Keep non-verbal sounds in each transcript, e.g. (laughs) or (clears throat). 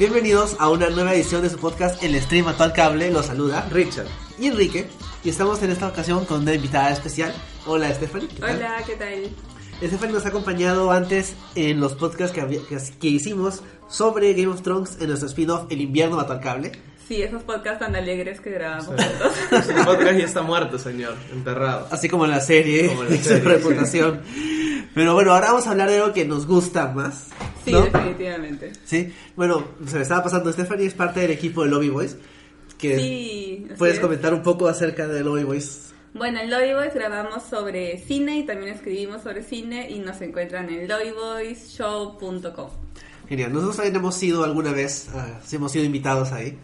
Bienvenidos a una nueva edición de su podcast El Stream Actual Cable. Los saluda Richard. y Enrique. Y estamos en esta ocasión con una invitada especial. Hola, Stephanie. ¿qué tal? Hola, ¿qué tal? Stephanie nos ha acompañado antes en los podcasts que, había- que, que hicimos sobre Game of Thrones en nuestro spin-off El Invierno Mató al Cable. Sí, esos podcasts tan alegres que grabamos juntos. (laughs) Su podcast ya está muerto, señor. Enterrado. Así como la serie Como la y (laughs) su serie, reputación. Pero bueno, ahora vamos a hablar de algo que nos gusta más. Sí, ¿no? definitivamente. Sí, bueno, se me estaba pasando. Stephanie es parte del equipo de Lobby Boys. Que Sí, puedes es. comentar un poco acerca de Lobby Boys. Bueno, en Lobby Boys grabamos sobre cine y también escribimos sobre cine y nos encuentran en lobbyboysshow.com. Genial. Nosotros también hemos sido alguna vez, ah, hemos sido invitados ahí.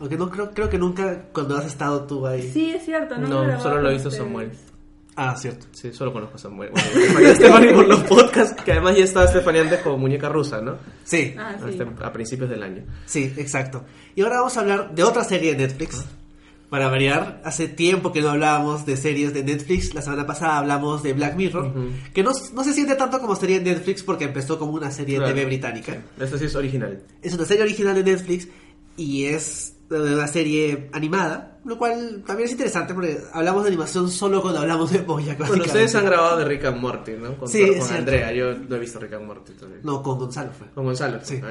Aunque no creo, creo que nunca cuando has estado tú ahí. Sí, es cierto, ¿no? No, solo lo hizo ustedes. Samuel. Ah, cierto. Sí, solo conozco a Samuel. Bueno, Stephanie por los podcasts, que además ya estaba Stephanie antes como muñeca rusa, ¿no? Sí, Ah, sí. Hasta a principios del año. sí, exacto. Y ahora vamos a hablar de otra serie de Netflix. Para variar, hace tiempo que no hablábamos de series de Netflix. La semana pasada hablamos de Black Mirror, Ujú. que no, no se siente tanto como serie de Netflix porque empezó como una serie de Claro. TV británica. Sí. Esta sí es original. Es una serie original de Netflix y es una serie animada, lo cual también es interesante porque hablamos de animación solo cuando hablamos de Bojack. Bueno, ustedes han grabado de Rick and Morty, ¿no? Con, Sí. Andrea. Yo no he visto Rick and Morty todavía. No, con Gonzalo fue. Con Gonzalo. Sí. Ah.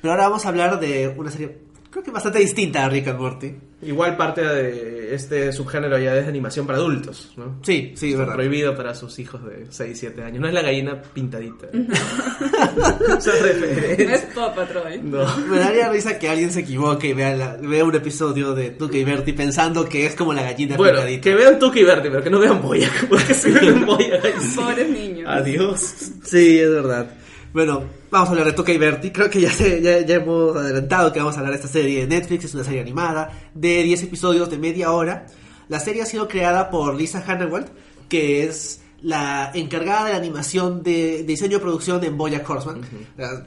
Pero ahora vamos a hablar de una serie, creo que bastante distinta a Rick and Morty. Igual parte de este subgénero ya es de animación para adultos, ¿no? Sí, sí, es Está verdad. prohibido para sus hijos de 6, 7 años. No es la gallina pintadita. Esa (laughs) No es Paw Patrol. No. Me daría risa que alguien se equivoque y vea, la- vea un episodio de Tuca y Bertie pensando que es como la gallina Bueno, picadita. que vean Tuki y Bertie, pero que no vean Boyac. (laughs) Porque si ven (laughs) sí. Pobres niños. Adiós. Sí, es verdad. Bueno, vamos a hablar de Tuca y Bertie. Creo que ya, se- ya, ya hemos adelantado que vamos a hablar de esta serie de Netflix. Es una serie animada de 10 episodios de media hora. La serie ha sido creada por Lisa Hannawald, que es la encargada de la animación de, de diseño y producción en Bojack Horseman.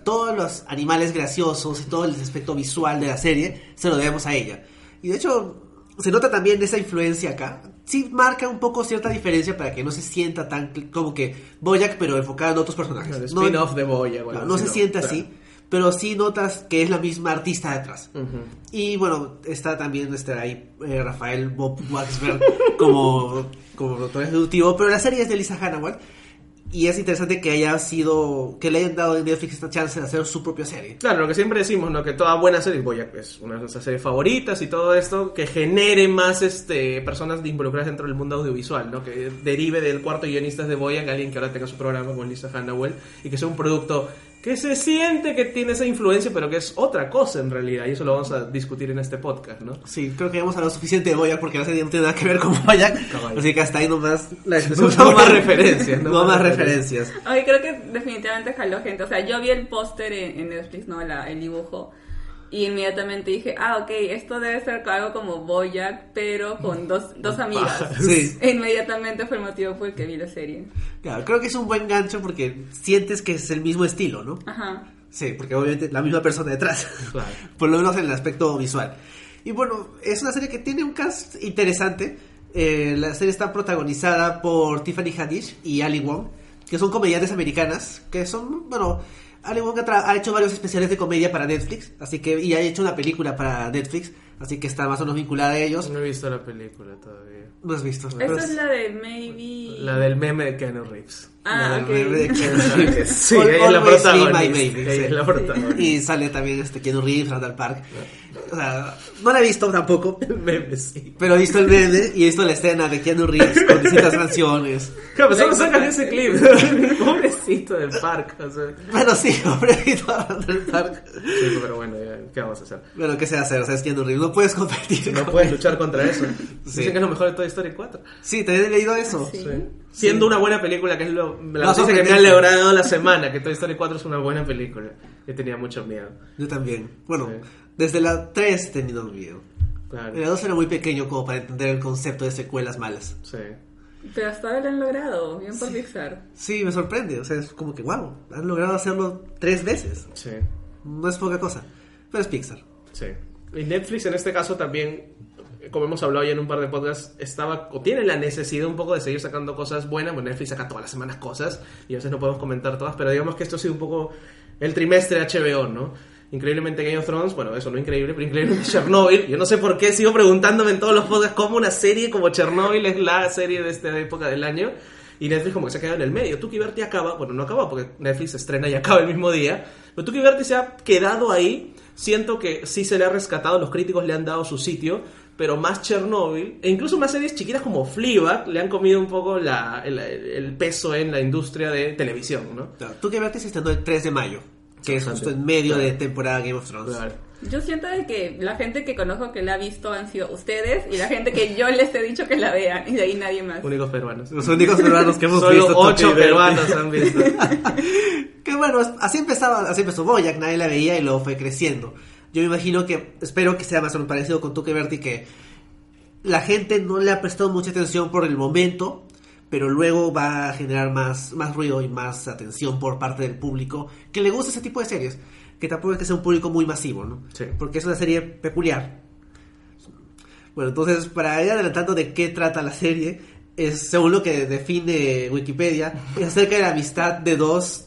Todos los animales graciosos y todo el aspecto visual de la serie se lo debemos a ella. Y de hecho, se nota también esa influencia acá. Sí marca un poco cierta diferencia para que no se sienta tan como que Bojack, pero enfocado en otros personajes. El No- spin-off de Boyac. no, no se siente así, pero sí notas que es la misma artista detrás. Y bueno, está también está ahí eh, Rafael Bob Waxberg (laughs) como, como productor ejecutivo, pero la serie es de Lisa Hannawald. Y es interesante que haya sido, que le hayan dado en Netflix esta chance de hacer su propia serie. Claro, lo que siempre decimos, ¿no? Que toda buena serie, Boyac es una de nuestras series favoritas y todo esto, que genere más este personas involucradas dentro del mundo audiovisual, ¿no? Que derive del cuarto guionista de Boyac, alguien que ahora tenga su programa con Lisa Hannawell y que sea un producto que se siente que tiene esa influencia, pero que es otra cosa en realidad, y eso lo vamos a discutir en este podcast, ¿no? Sí, creo que hemos hablado suficiente de Boyack porque la serie no tiene nada que ver con Boyac. Así que hasta ahí nomás la (laughs) No más referencias, no, no más más referencias. Ay, creo que definitivamente jaló gente. O sea, yo vi el póster en, en Netflix, ¿no? La- el dibujo. Y inmediatamente dije, ah, ok, esto debe ser algo como Boyack, pero con dos, dos amigas. Sí. E inmediatamente fue el motivo por el que vi la serie. Claro, creo que es un buen gancho porque sientes que es el mismo estilo, ¿no? Ajá. Sí, porque obviamente la misma persona detrás. Claro. (laughs) Por lo menos en el aspecto visual. Y bueno, es una serie que tiene un cast interesante. Eh, la serie está protagonizada por Tiffany Haddish y Ali Wong, que son comediantes americanas, que son, bueno, Ali Wong ha, ha hecho varios especiales de comedia para Netflix, así que, y ha hecho una película para Netflix, así que está más o menos vinculada a ellos. No he visto la película todavía. No has visto. Esta es la de Maybe... La del meme de Keanu Reeves. Ah, La ok. del de (laughs) Keanu Sí, All- ella es la protagonista. Ella sí. es la protagonista. Y sale también este Keanu Reeves, Randall Park. O sea, no la he visto tampoco, (laughs) Meme, sí. pero he visto el meme y he visto la escena de Keanu Reeves con distintas canciones. Claro, pero solo sacan ese clip. (laughs) Pobrecito del parque. O sea. Bueno, sí, a Randall Park. Sí, pero bueno, ya, ¿qué vamos a hacer? Bueno, ¿qué se hacer? O sea, es Keanu Reeves, no puedes competir. No puedes luchar contra eso. (laughs) Sí. Dicen que es lo mejor de Toy Story 4. Sí, también he leído eso. Sí. Siendo una buena película, que es lo, la Más noticia que me ha alegrado la semana, que Toy Story 4 es una buena película. Yo tenía mucho miedo. Yo también. Bueno, Sí. desde la 3 he tenido miedo. Claro. La 2 era muy pequeño como para entender el concepto de secuelas malas. Sí. Pero hasta ahora lo han logrado, bien por Pixar. Sí, me sorprende. O sea, es como que, wow, han logrado hacerlo tres veces. Sí. No es poca cosa. Pero es Pixar. Sí. Y Netflix en este caso también, como hemos hablado ya en un par de podcasts, estaba o tiene la necesidad un poco de seguir sacando cosas buenas. Bueno, Netflix saca todas las semanas cosas y a veces no podemos comentar todas, pero digamos que esto ha sido un poco el trimestre HBO, ¿no? Increíblemente Game of Thrones, bueno, eso no increíble, pero increíblemente (laughs) Chernobyl. Yo no sé por qué sigo preguntándome en todos los podcasts cómo una serie como Chernobyl es la serie de esta época del año. Y Netflix como que se ha quedado en el medio. Tuki Berti acaba, bueno, no acaba porque Netflix estrena y acaba el mismo día. Pero Tuki Berti se ha quedado ahí. Siento que sí se le ha rescatado, los críticos le han dado su sitio. Pero más Chernobyl, e incluso más series chiquitas como Fleabag, le han comido un poco la- el, el peso en la industria de televisión, ¿no? Claro, Tú que se estrenó el 3 de mayo, que es justo en medio de temporada Game of Thrones. Claro. Yo siento de que la gente que conozco que la ha visto han sido ustedes y la gente que yo les he dicho que la vean y de ahí nadie más. Únicos peruanos. Los únicos peruanos que hemos Solo visto. ocho Tuki Berti. peruanos han visto. (laughs) Que bueno, así empezaba, así empezó Boyac, nadie la veía y luego fue creciendo. Yo me imagino que, espero que sea más o menos parecido con Tuque Berti, que la gente no le ha prestado mucha atención por el momento, pero luego va a generar más, más ruido y más atención por parte del público que le gusta ese tipo de series, que tampoco es que sea un público muy masivo, ¿no? Sí. Porque es una serie peculiar. Bueno, entonces, para ir adelantando de qué trata la serie, es según lo que define Wikipedia, es acerca de la amistad de dos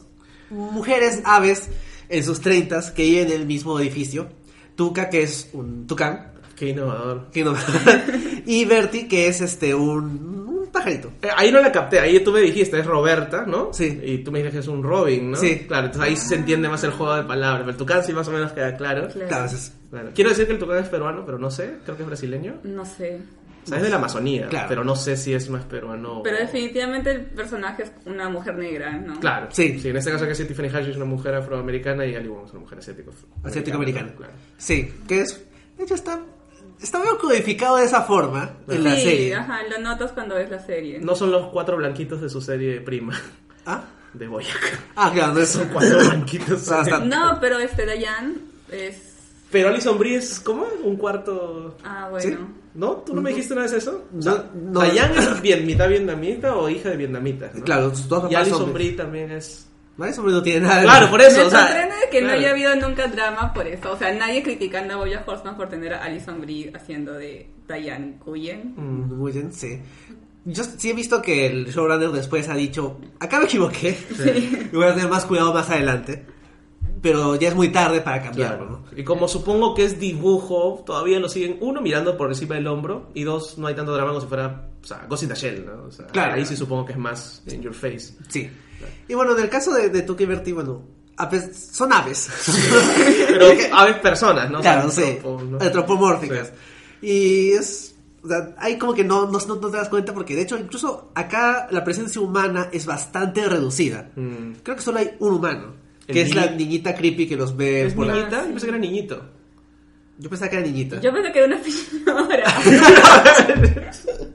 mujeres aves en sus treintas que viven en el mismo edificio. Tuca, que es un tucán, Qué innovador. que no- (laughs) y Bertie, que es este un pajarito. Eh, ahí no la capté, ahí tú me dijiste, es Roberta, ¿no? Sí. Y tú me dijiste que es un Robin, ¿no? Sí. Claro, entonces ahí se entiende más el juego de palabras. Pero el Tucán sí más o menos queda claro. Claro. Claro, es- Claro. Quiero decir que el Tucán es peruano, pero no sé, creo que es brasileño. No sé. O sea, es de la Amazonía, Claro. pero no sé si es más peruano. o- Pero definitivamente el personaje es una mujer negra, ¿no? Claro, Sí. sí. en este caso que sí, Tiffany Haddish es una mujer afroamericana y Ali Wong es una mujer asiático. asiático-americana. Claro. Sí, que es. De hecho, está. Está medio codificado de esa forma en la sí, serie. ajá, lo notas cuando ves la serie. No son los cuatro blanquitos de su serie prima, ¿Ah? de Boyac. Ah, claro, no es Son cuatro blanquitos. Ah, No, pero este Dayan es... Pero Alison Brie es, ¿cómo? Un cuarto... Ah, bueno. ¿No? ¿Tú no me dijiste una vez eso? O No, sea, no. Dayan es bien, mitad vietnamita o hija de vietnamitas, ¿no? Claro, sus dos Y Alison son- Brie también es... No, eso no tiene nada. Claro, por Me eso, o sea... sorprende que no claro. haya habido nunca drama por eso. O sea, nadie criticando a Boya Horseman por tener a Alison Brie haciendo de Diane Cuyen. Mm, Muy bien, sí. Yo sí he visto que el showrunner después ha dicho, acá me equivoqué, voy a (laughs) tener más cuidado más adelante, pero ya es muy tarde para cambiarlo, Claro. ¿no? Y como supongo que es dibujo, todavía lo siguen, uno, mirando por encima del hombro, y dos, no hay tanto drama como si fuera, o sea, Ghost in the Shell, ¿no? O sea, Claro. ahí sí supongo que es más in your face. Sí. Y bueno, en el caso de, de Tuki Berti, bueno, son aves. Pero (laughs) a ver, personas, ¿no? claro, O sea, sí, tropo, ¿no? antropomórficas. Y es... o sea, hay como que no, no, no te das cuenta porque de hecho incluso acá la presencia humana es bastante reducida. Mm. Creo que solo hay un humano, que es la niñi- niñita creepy que los ve ¿Es por la- niñita? sí. Yo pensé que era niñito. Yo pensaba que era niñita. Yo pensé que era una señora. (laughs) (laughs)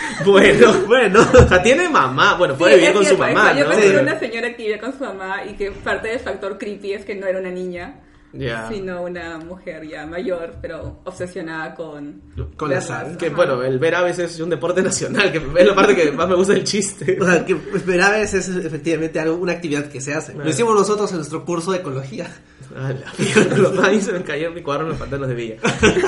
(laughs) Bueno, bueno. O sea, tiene mamá. Bueno, puede Sí, vivir con su mamá, Yo ¿no? era Pero- una señora que vivía con su mamá y que parte del factor creepy es que no era una niña, Ya. sino una mujer ya mayor, pero obsesionada con... Con las verlas. aves. Que Ajá. bueno, el ver aves es un deporte nacional, que es la parte que más me gusta del chiste. O sea, que ver aves es efectivamente algo, una actividad que se hace. Lo hicimos nosotros en nuestro curso de ecología. (laughs) Ah, la se me cayó en mi cuadro los pantanos de Villa.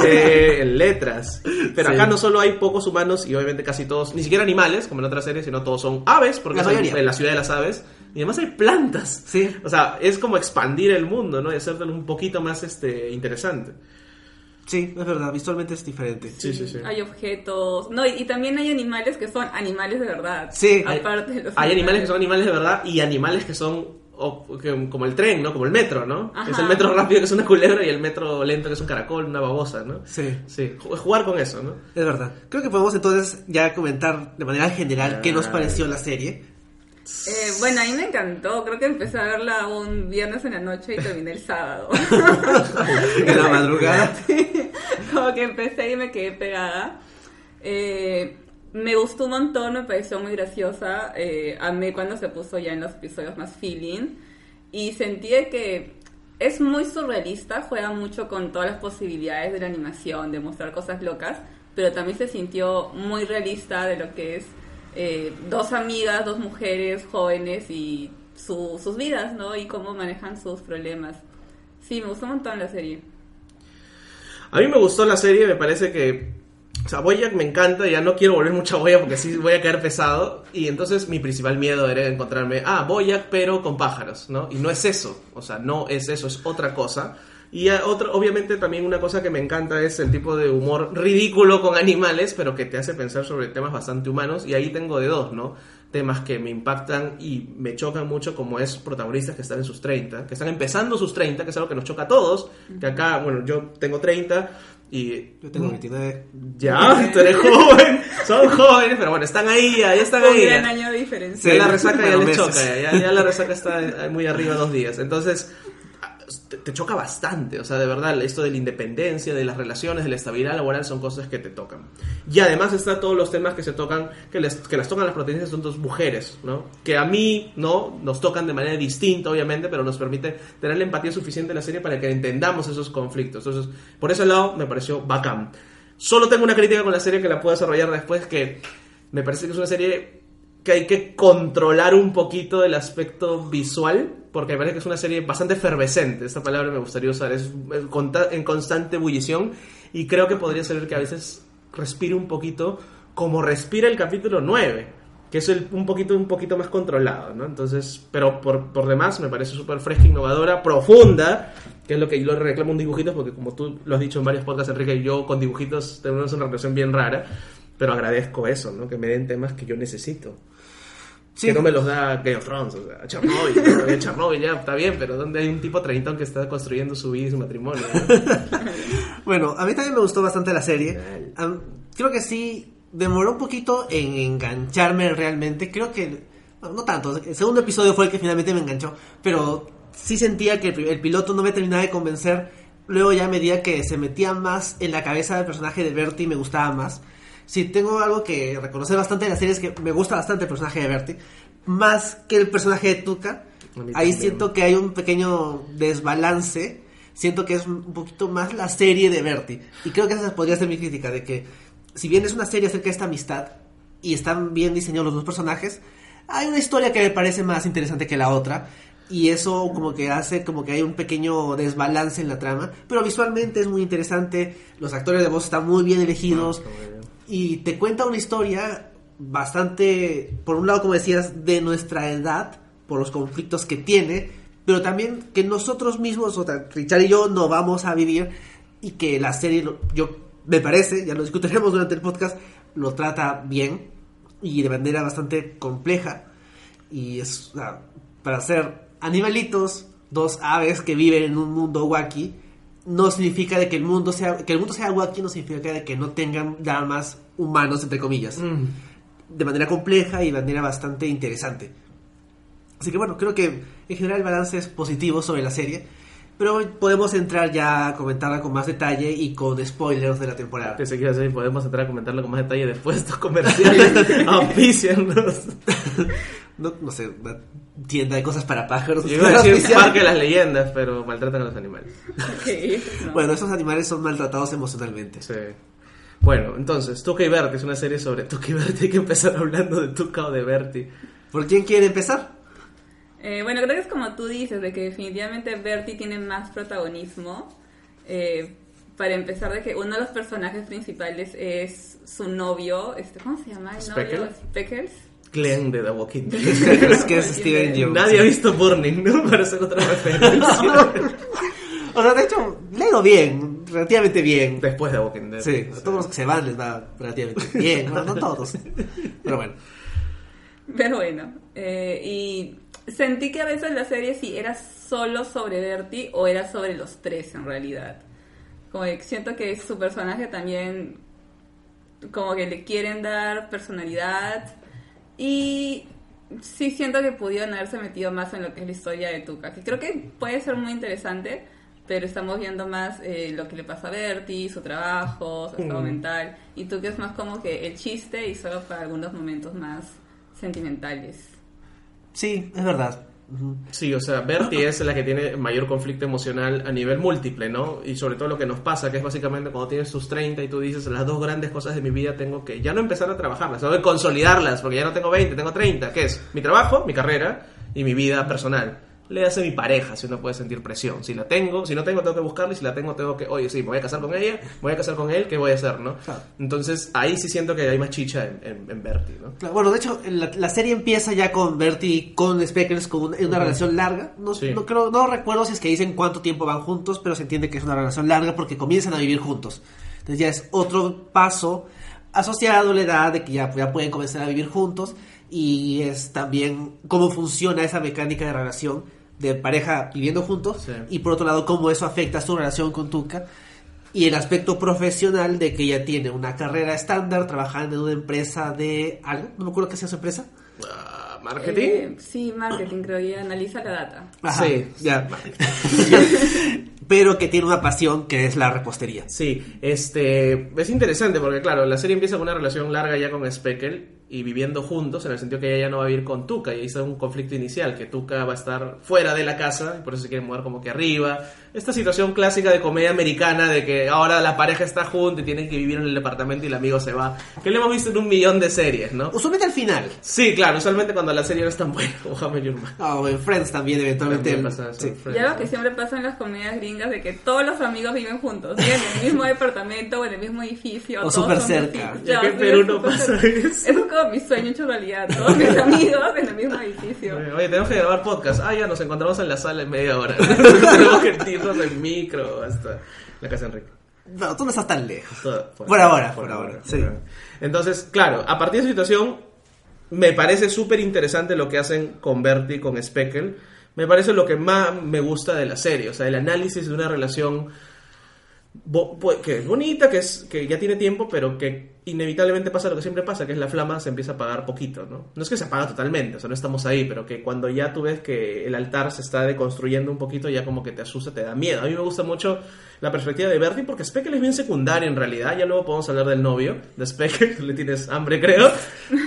Eh, en letras. Pero Sí. acá no solo hay pocos humanos y obviamente casi todos, ni siquiera animales, como en otras series, sino todos son aves, porque La es en- mayoría. en la ciudad de las aves. Y además hay plantas. Sí. O sea, es como expandir el mundo, ¿no? Y hacértelo un poquito más este, interesante. Sí, es verdad, visualmente es diferente. Sí, sí, sí. Hay objetos. No, y, y también hay animales que son animales de verdad. Sí. Aparte de los Hay animales que son animales de verdad y animales que son o- que- como el tren, ¿no? Como el metro, ¿no? Ajá. Es el metro rápido que es una culebra y el metro lento que es un caracol, una babosa, ¿no? Sí. Sí, ju- jugar con eso, ¿no? Es verdad. Creo que podemos entonces ya comentar de manera general qué nos pareció la serie. Eh, bueno, a mí me encantó. Creo que empecé a verla un viernes en la noche y terminé el (laughs) sábado. (laughs) En la madrugada. (laughs) Como que empecé y me quedé pegada. Eh, me gustó un montón, me pareció muy graciosa. Eh, amé cuando se puso ya en los episodios más feeling. Y sentí que es muy surrealista, juega mucho con todas las posibilidades de la animación, de mostrar cosas locas, pero también se sintió muy realista de lo que es eh, dos amigas, dos mujeres jóvenes y su- sus vidas, ¿no? Y cómo manejan sus problemas. Sí, me gustó un montón la serie. A mí me gustó la serie, me parece que. O sea, Boyac me encanta, ya no quiero volver mucho a Boyac porque sí voy a caer pesado. Y entonces mi principal miedo era encontrarme, ah, Boyac pero con pájaros, ¿no? Y no es eso, o sea, no es eso, es otra cosa. Y a- otro, obviamente también una cosa que me encanta es el tipo de humor ridículo con animales, pero que te hace pensar sobre temas bastante humanos. Y ahí tengo de dos, ¿no? Temas que me impactan y me chocan mucho, como es protagonistas que están en sus 30, que están empezando sus 30, que es algo que nos choca a todos. Que acá, bueno, yo tengo 30 y Yo tengo 29. ya, tú eres (laughs) joven, son jóvenes, pero bueno, están ahí, ya están Un ahí. gran ya. año de diferencia. Ya Sí, la resaca ya les meses. choca, ya, ya la resaca está muy arriba dos días. Entonces, te, choca bastante, o sea, de verdad, esto de la independencia, de las relaciones, de la estabilidad laboral son cosas que te tocan. Y además está todos los temas que se tocan, que, les, que las tocan las protagonistas son dos mujeres, ¿no? Que a mí, ¿no? Nos tocan de manera distinta, obviamente, pero nos permite tener la empatía suficiente en la serie para que entendamos esos conflictos. Entonces, por ese lado, me pareció bacán. Solo tengo una crítica con la serie que la puedo desarrollar después, que me parece que es una serie que hay que controlar un poquito el aspecto visual, porque me parece que es una serie bastante efervescente, esta palabra me gustaría usar, es en constante ebullición y creo que podría ser que a veces respire un poquito como respira el capítulo 9, que es el- un, poquito, un poquito más controlado, ¿no? Entonces, pero por, por demás me parece súper fresca, innovadora, profunda, que es lo que yo reclamo un dibujitos, porque como tú lo has dicho en varios podcasts, Enrique, yo con dibujitos tenemos una relación bien rara, pero agradezco eso, ¿no? Que me den temas que yo necesito. Sí. Que no me los da Game of Thrones, o sea, Chernobyl, ¿no? Chernobyl ya está bien, pero donde hay un tipo treintón que está construyendo su vida y su matrimonio. ¿no? (laughs) Bueno, a mí también me gustó bastante la serie. Creo que sí, demoró un poquito en engancharme realmente. Creo que, no, no tanto, el segundo episodio fue el que finalmente me enganchó, pero sí sentía que el, el piloto no me terminaba de convencer. Luego ya a medida que se metía más en la cabeza del personaje de Bertie me gustaba más. Sí, tengo algo que reconocer bastante de la serie es que me gusta bastante el personaje de Bertie, más que el personaje de Tuca. Ahí también. siento que hay un pequeño desbalance. Siento que es un poquito más la serie de Bertie. Y creo que esa podría ser mi crítica, de que si bien es una serie acerca de esta amistad y están bien diseñados los dos personajes, hay una historia que me parece más interesante que la otra. Y eso como que hace como que hay un pequeño desbalance en la trama. Pero visualmente es muy interesante. Los actores de voz están muy bien elegidos. Y te cuenta una historia bastante, por un lado, como decías, de nuestra edad, por los conflictos que tiene, pero también que nosotros mismos, o sea, Richard y yo, no vamos a vivir y que la serie, yo me parece, ya lo discutiremos durante el podcast, lo trata bien y de manera bastante compleja. Y es, para ser animalitos, dos aves que viven en un mundo wacky, no significa de que el mundo sea que el mundo sea wacky no significa de que no tengan dramas humanos entre comillas Mm. de manera compleja y de manera bastante interesante así que bueno creo que en general el balance es positivo sobre la serie pero podemos entrar ya a comentarla con más detalle y con spoilers de la temporada Pensé que decir, podemos entrar a comentarlo con más detalle después de estos comerciales. (laughs) Auspícianos. no, no sé una tienda de cosas para pájaros Yo iba a decir. Parque de las Leyendas, pero maltratan a los animales. Ok, no. bueno esos animales son maltratados emocionalmente Sí. Bueno, entonces, Tuca y Bertie es una serie sobre Tuca y Bertie. Hay que empezar hablando de Tuca o de Bertie. ¿por quién quiere empezar? Eh, bueno, creo que es como tú dices, de que definitivamente Bertie tiene más protagonismo. Eh, para empezar, de que uno de los personajes principales es su novio, este, ¿cómo se llama? El novio ¿Speckles? Glenn de The Walking (laughs) Dead. es que es Steven Jones Nadie ha visto Burning, ¿no? (laughs) Para hacer otra (laughs) referencia. O sea de hecho leo bien relativamente bien Después de Walking Dead. Sí, a todos los que se van les va relativamente bien, bueno, no todos. Pero bueno, Pero bueno, eh, y sentí que a veces la serie sí era solo sobre Bertie o era sobre los tres en realidad. Como que siento que su personaje también como que le quieren dar personalidad y sí siento que pudieron haberse metido más en lo que es la historia de Tuca, que creo que puede ser muy interesante, pero estamos viendo más eh, lo que le pasa a Bertie, su trabajo, su estado Mm. mental, y Tuca es más como que el chiste y solo para algunos momentos más sentimentales. sí, es verdad. Sí, o sea, Bertie es la que tiene mayor conflicto emocional a nivel múltiple, ¿no? Y sobre todo lo que nos pasa, que es básicamente cuando tienes tus 30 y tú dices, las dos grandes cosas de mi vida tengo que ya no empezar a trabajarlas, tengo que consolidarlas, porque ya no tengo 20, tengo 30, que es mi trabajo, mi carrera y mi vida personal. Le hace mi pareja, si uno puede sentir presión. Si la tengo, si no tengo, tengo que buscarla, y si la tengo, tengo que, oye, sí, me voy a casar con ella, me voy a casar con él, ¿qué voy a hacer, no? Claro. Entonces, ahí sí siento que hay más chicha en, en, en Bertie, ¿no? Claro, Bueno, de hecho, la, la serie empieza ya con Bertie con Speckles con una, una relación larga. No, Sí. no creo, no recuerdo si es que dicen cuánto tiempo van juntos, pero se entiende que es una relación larga porque comienzan a vivir juntos. Entonces ya es otro paso asociado a la edad de que ya, ya pueden comenzar a vivir juntos y es también cómo funciona esa mecánica de relación de pareja viviendo juntos Sí. y por otro lado cómo eso afecta su relación con Tuca y el aspecto profesional de que ella tiene una carrera estándar trabajando en una empresa de algo, no me acuerdo qué sea su empresa. Ah, ¿Marketing? Eh, sí, marketing, creo, y analiza la data. Ajá, Sí, ya. (laughs) Pero que tiene una pasión que es la repostería. Sí, este es interesante porque claro, la serie empieza con una relación larga ya con Speckle y viviendo juntos en el sentido que ella ya no va a vivir con Tuca y ahí está un conflicto inicial que Tuca va a estar fuera de la casa y por eso se quiere mudar como que arriba. Esta situación clásica de comedia americana de que ahora la pareja está junta y tienen que vivir en el departamento y el amigo se va, que lo hemos visto en un millón de series, ¿no? Usualmente al final. Sí, claro, usualmente cuando la serie no es tan buena. Ah, o en Friends también eventualmente. También pasa eso, sí. Friends, Ya lo que siempre pasa en las comedias gringas de que todos los amigos viven juntos, en el mismo departamento o en el mismo edificio. O súper cerca. Ya que en Perú no pasa. Eso es como mi sueño hecho realidad, todos mis amigos en el mismo edificio. Oye, tenemos que grabar podcast. Ah, ya nos encontramos en la sala en media hora. (laughs) tenemos que irnos en micro hasta la casa de Enrique. No, tú no estás tan lejos. Todo- Por ahora, por ahora, sí. Entonces, claro, a partir de esa situación, me parece súper interesante lo que hacen con Bertie, con Speckle. Me parece lo que más me gusta de la serie. O sea, el análisis de una relación que es bonita, que, es, que ya tiene tiempo, pero que inevitablemente pasa lo que siempre pasa, que es la flama se empieza a apagar poquito, ¿no? No es que se apaga totalmente, o sea, no estamos ahí, pero que cuando ya tú ves que el altar se está deconstruyendo un poquito, ya como que te asusta, te da miedo. A mí me gusta mucho la perspectiva de Bertie porque Speckle es bien secundario en realidad, ya luego podemos hablar del novio de Speckle, (laughs) tú le tienes hambre creo.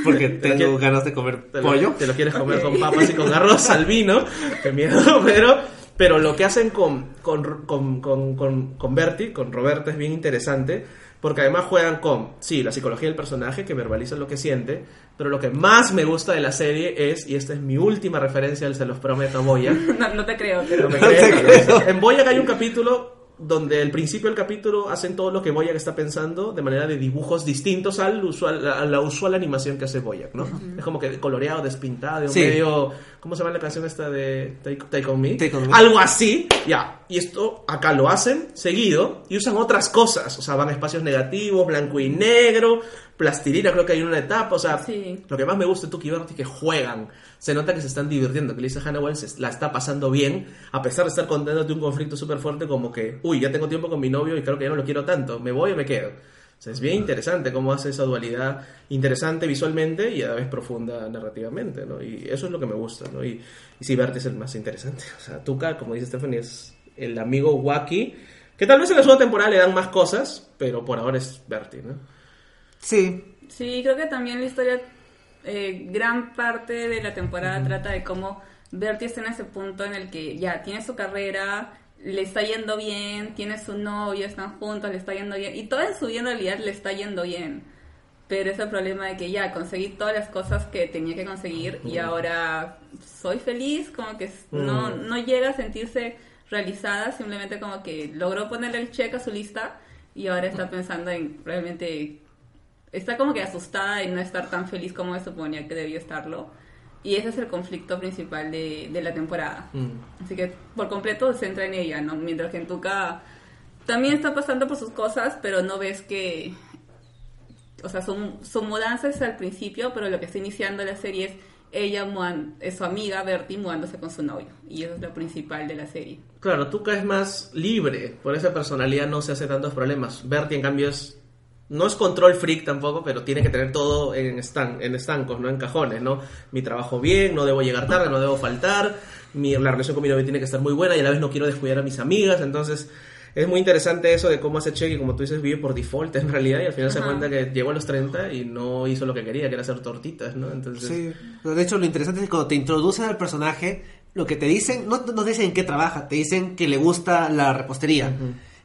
Porque (laughs) Te tengo ganas de comer Te lo, pollo. te lo quieres comer con papas y con arroz al vino. Qué miedo, (laughs) pero, pero lo que hacen con, con, con, con, con, con Bertie, con Roberta, es bien interesante. Porque además juegan con, sí, la psicología del personaje, que verbaliza lo que siente. Pero lo que más me gusta de la serie es, y esta es mi última referencia, se los prometo a Boya. (laughs) No, no te creo, pero... No me No te crees, creo. En Boyac hay un capítulo donde al principio del capítulo hacen todo lo que Boyac está pensando de manera de dibujos distintos al usual, a la usual animación que hace Boyac, ¿no? Es como que coloreado, despintado, Sí. medio... ¿Cómo se llama la canción esta de Take, Take on Me? Take on Me. Algo así, ya. Y esto acá lo hacen seguido y usan otras cosas. O sea, van a espacios negativos, blanco y negro, plastilina, creo que hay una etapa. O sea, Sí. lo que más me gusta de Tuki y Bertie es que juegan. Se nota que se están divirtiendo, que Lisa Hannawell se la está pasando bien, a pesar de estar contándote un conflicto súper fuerte como que, uy, ya tengo tiempo con mi novio y creo que ya no lo quiero tanto, me voy o me quedo. O sea, es bien interesante cómo hace esa dualidad interesante visualmente y a la vez profunda narrativamente, ¿no? Y eso es lo que me gusta, ¿no? Y, y sí, Bertie es el más interesante. O sea, Tuca, como dice Stephanie, es el amigo wacky, que tal vez en la segunda temporada le dan más cosas, pero por ahora es Bertie, ¿no? Sí. Sí, creo que también la historia, eh, gran parte de la temporada trata de cómo Bertie está en ese punto en el que ya tiene su carrera, le está yendo bien, tiene su novio, están juntos, le está yendo bien, y todo en su vida en realidad le está yendo bien. Pero es el problema de que ya conseguí todas las cosas que tenía que conseguir y ahora soy feliz, como que no, no llega a sentirse realizada, simplemente como que logró ponerle el check a su lista y ahora está pensando en realmente está como que asustada de no estar tan feliz como se suponía que debió estarlo. Y ese es el conflicto principal de, de la temporada. Mm. Así que por completo se centra en ella, ¿no? Mientras que en Tuca también está pasando por sus cosas, pero no ves que... O sea, su, su mudanza es al principio, pero lo que está iniciando la serie es ella, es su amiga Bertie, mudándose con su novio. Y eso es lo principal de la serie. Claro, Tuca es más libre, por esa personalidad no se hace tantos problemas. Bertie, en cambio, es. No es control freak tampoco, pero tiene que tener todo en, estan- en estancos, no en cajones, ¿no? Mi trabajo bien, no debo llegar tarde, no debo faltar, mi, la relación con mi novio tiene que estar muy buena y a la vez no quiero descuidar a mis amigas, entonces es muy interesante eso de cómo hace Cheque, como tú dices, vive por default en realidad y al final se cuenta que llegó a los 30 y no hizo lo que quería, que era hacer tortitas, ¿no? Entonces, Sí. De hecho, lo interesante es que cuando te introducen al personaje, lo que te dicen, no no te dicen en qué trabaja, te dicen que le gusta la repostería.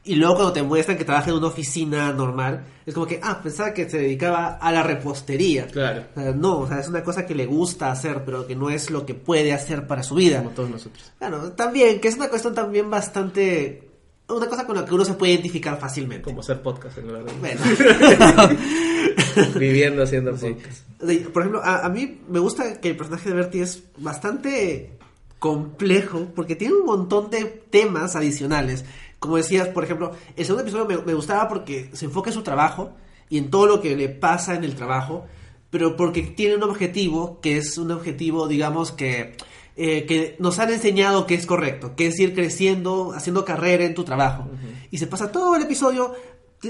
Y luego cuando te muestran que trabaja en una oficina normal, es como que, ah, pensaba que se dedicaba a la repostería. Claro. O sea, no, o sea, es una cosa que le gusta hacer, pero que no es lo que puede hacer para su vida. Como todos nosotros. Bueno, también, que es una cuestión también bastante... Una cosa con la que uno se puede identificar fácilmente. Como hacer podcast en de... Bueno. (laughs) Viviendo haciendo Sí. podcast. Por ejemplo, a, a mí me gusta que el personaje de Bertie es bastante complejo porque tiene un montón de temas adicionales. Como decías, por ejemplo, el segundo episodio me, me gustaba porque se enfoca en su trabajo y en todo lo que le pasa en el trabajo, pero porque tiene un objetivo que es un objetivo, digamos, que, eh, que nos han enseñado que es correcto, que es ir creciendo, haciendo carrera en tu trabajo. Y se pasa todo el episodio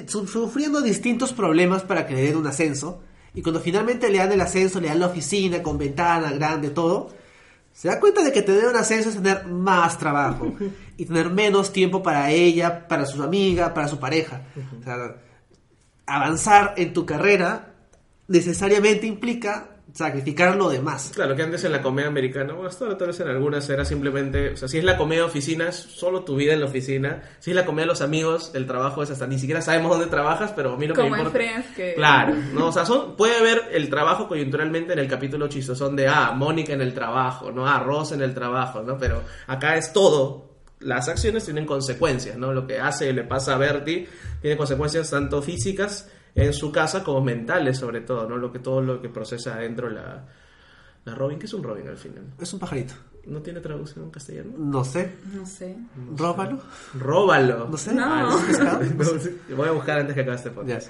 sufriendo distintos problemas para que le den un ascenso. Y cuando finalmente le dan el ascenso, le dan la oficina con ventana grande, todo, se da cuenta de que tener un ascenso es tener más trabajo y tener menos tiempo para ella, para su amiga, para su pareja. O sea, avanzar en tu carrera necesariamente implica sacrificar lo demás. Claro, que antes en la comedia americana, bueno, hasta ahora tal vez en algunas era simplemente, o sea, si es la comedia oficina, es solo tu vida en la oficina. Si es la comedia de los amigos, el trabajo es hasta ni siquiera sabemos dónde trabajas, pero a mí lo que me en importa. Friends, que- Claro, ¿no? O sea, son, puede haber el trabajo coyunturalmente en el capítulo chistosón de, ah, Mónica en el trabajo, ¿no? Ah, Ross en el trabajo, ¿no? Pero acá es todo. Las acciones tienen consecuencias, ¿no? Lo que hace y le pasa a Bertie tiene consecuencias tanto físicas en su casa como mentales, sobre todo, ¿no? Lo que todo lo que procesa adentro la, la Robin. ¿Qué es un Robin al final? Es un pajarito. ¿No tiene traducción en castellano? No sé. No sé. Róbalo. Róbalo. No sé. No. Ah. (laughs) Voy a buscar antes que acabe este podcast.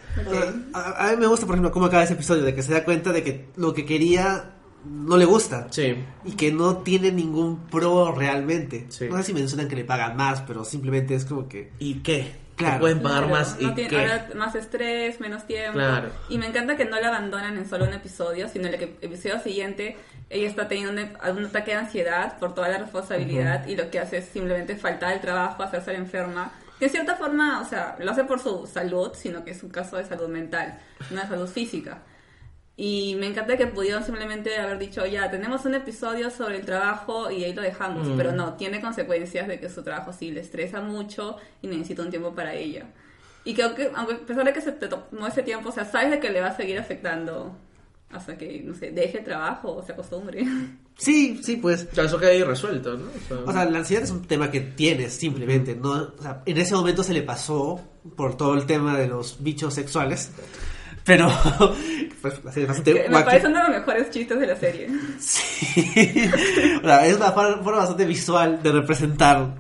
A, a mí me gusta, por ejemplo, cómo acaba ese episodio, de que se da cuenta de que lo que quería no le gusta. Sí. Y que no tiene ningún pro realmente. Sí. No sé si mencionan que le pagan más, pero simplemente es como que... ¿Y qué? Claro. Pueden pagar Claro, más y no tiene- ahora más estrés, menos tiempo. Claro. Y me encanta que no la abandonan en solo un episodio, sino en el que- episodio siguiente ella está teniendo un, un ataque de ansiedad por toda la responsabilidad y lo que hace es simplemente faltar al trabajo, hacerse la enferma. Que en cierta forma, o sea, lo hace por su salud, sino que es un caso de salud mental, no de salud física. Y me encanta que pudieron simplemente haber dicho, ya, tenemos un episodio sobre el trabajo y ahí lo dejamos. Mm. Pero no, tiene consecuencias de que su trabajo sí le estresa mucho y necesita un tiempo para ella. Y creo que, aunque a pesar de que se te tomó ese tiempo, o sea, sabes de que le va a seguir afectando hasta que, no sé, deje el trabajo o se acostumbre. (laughs) Sí, sí, pues... O sea, eso queda ahí resuelto, ¿no? O sea, O sea, la ansiedad es un tema que tienes simplemente, ¿no? O sea, en ese momento se le pasó por todo el tema de los bichos sexuales, pero (laughs) pues, la serie es bastante me wacky. parece uno de los mejores chistes de la serie. (laughs) Sí. O sea, es una for- forma bastante visual de representar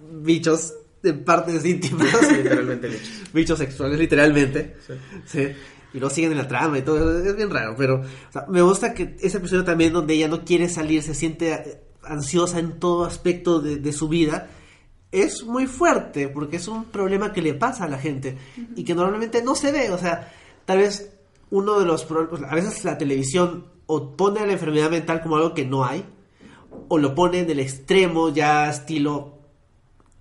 bichos en partes íntimas, literalmente hecho. (laughs) bichos sexuales literalmente. Sí. Sí. Y lo siguen en la trama y todo, es bien raro, pero o sea, me gusta que ese episodio también donde ella no quiere salir, se siente eh, ansiosa en todo aspecto de, de su vida, es muy fuerte porque es un problema que le pasa a la gente y que normalmente no se ve, o sea, tal vez uno de los problemas, a veces la televisión o pone a la enfermedad mental como algo que no hay, o lo pone en el extremo ya estilo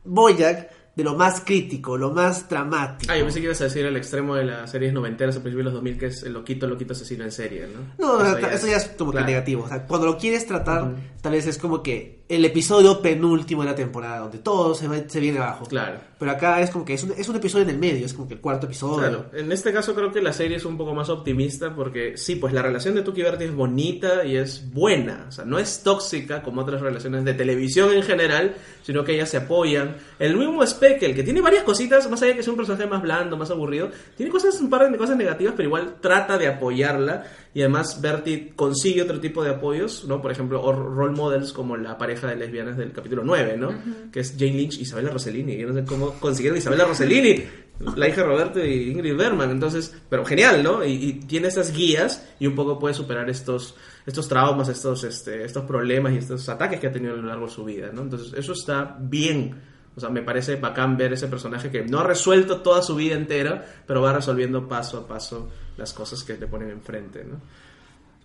Boyack, de lo más crítico, lo más dramático. Ah, yo pensé que ibas a decir el extremo de las series noventeras a principios de los 2000, que es el loquito, loquito asesino en serie, ¿no? No, eso, ya, es como claro. que negativo. O sea, cuando lo quieres tratar. Tal vez es como que el episodio penúltimo de la temporada, donde todo se, va- se viene abajo. Claro. Pero acá es como que es un, es un episodio en el medio, es como que el cuarto episodio. Claro, en este caso creo que la serie es un poco más optimista porque sí, pues la relación de Tuki y Bertie es bonita y es buena, o sea, no es tóxica como otras relaciones de televisión en general, sino que ellas se apoyan. El mismo Speckle, que tiene varias cositas, más allá de que es un personaje más blando, más aburrido, tiene cosas, un par de cosas negativas, pero igual trata de apoyarla y además Bertie consigue otro tipo de apoyos, ¿no? Por ejemplo, o role models como la pareja de lesbianas del capítulo 9, ¿no? Que es Jane Lynch y Isabella Rossellini. Yo no sé cómo consiguieron Isabella Rossellini, (laughs) la hija de Roberto y Ingrid Bergman. Entonces, pero genial, ¿no? Y, y tiene esas guías y un poco puede superar estos, estos traumas, estos, este, estos problemas y estos ataques que ha tenido a lo largo de su vida, ¿no? Entonces, eso está bien. O sea, me parece bacán ver ese personaje que no ha resuelto toda su vida entera, pero va resolviendo paso a paso las cosas que le ponen enfrente, ¿no?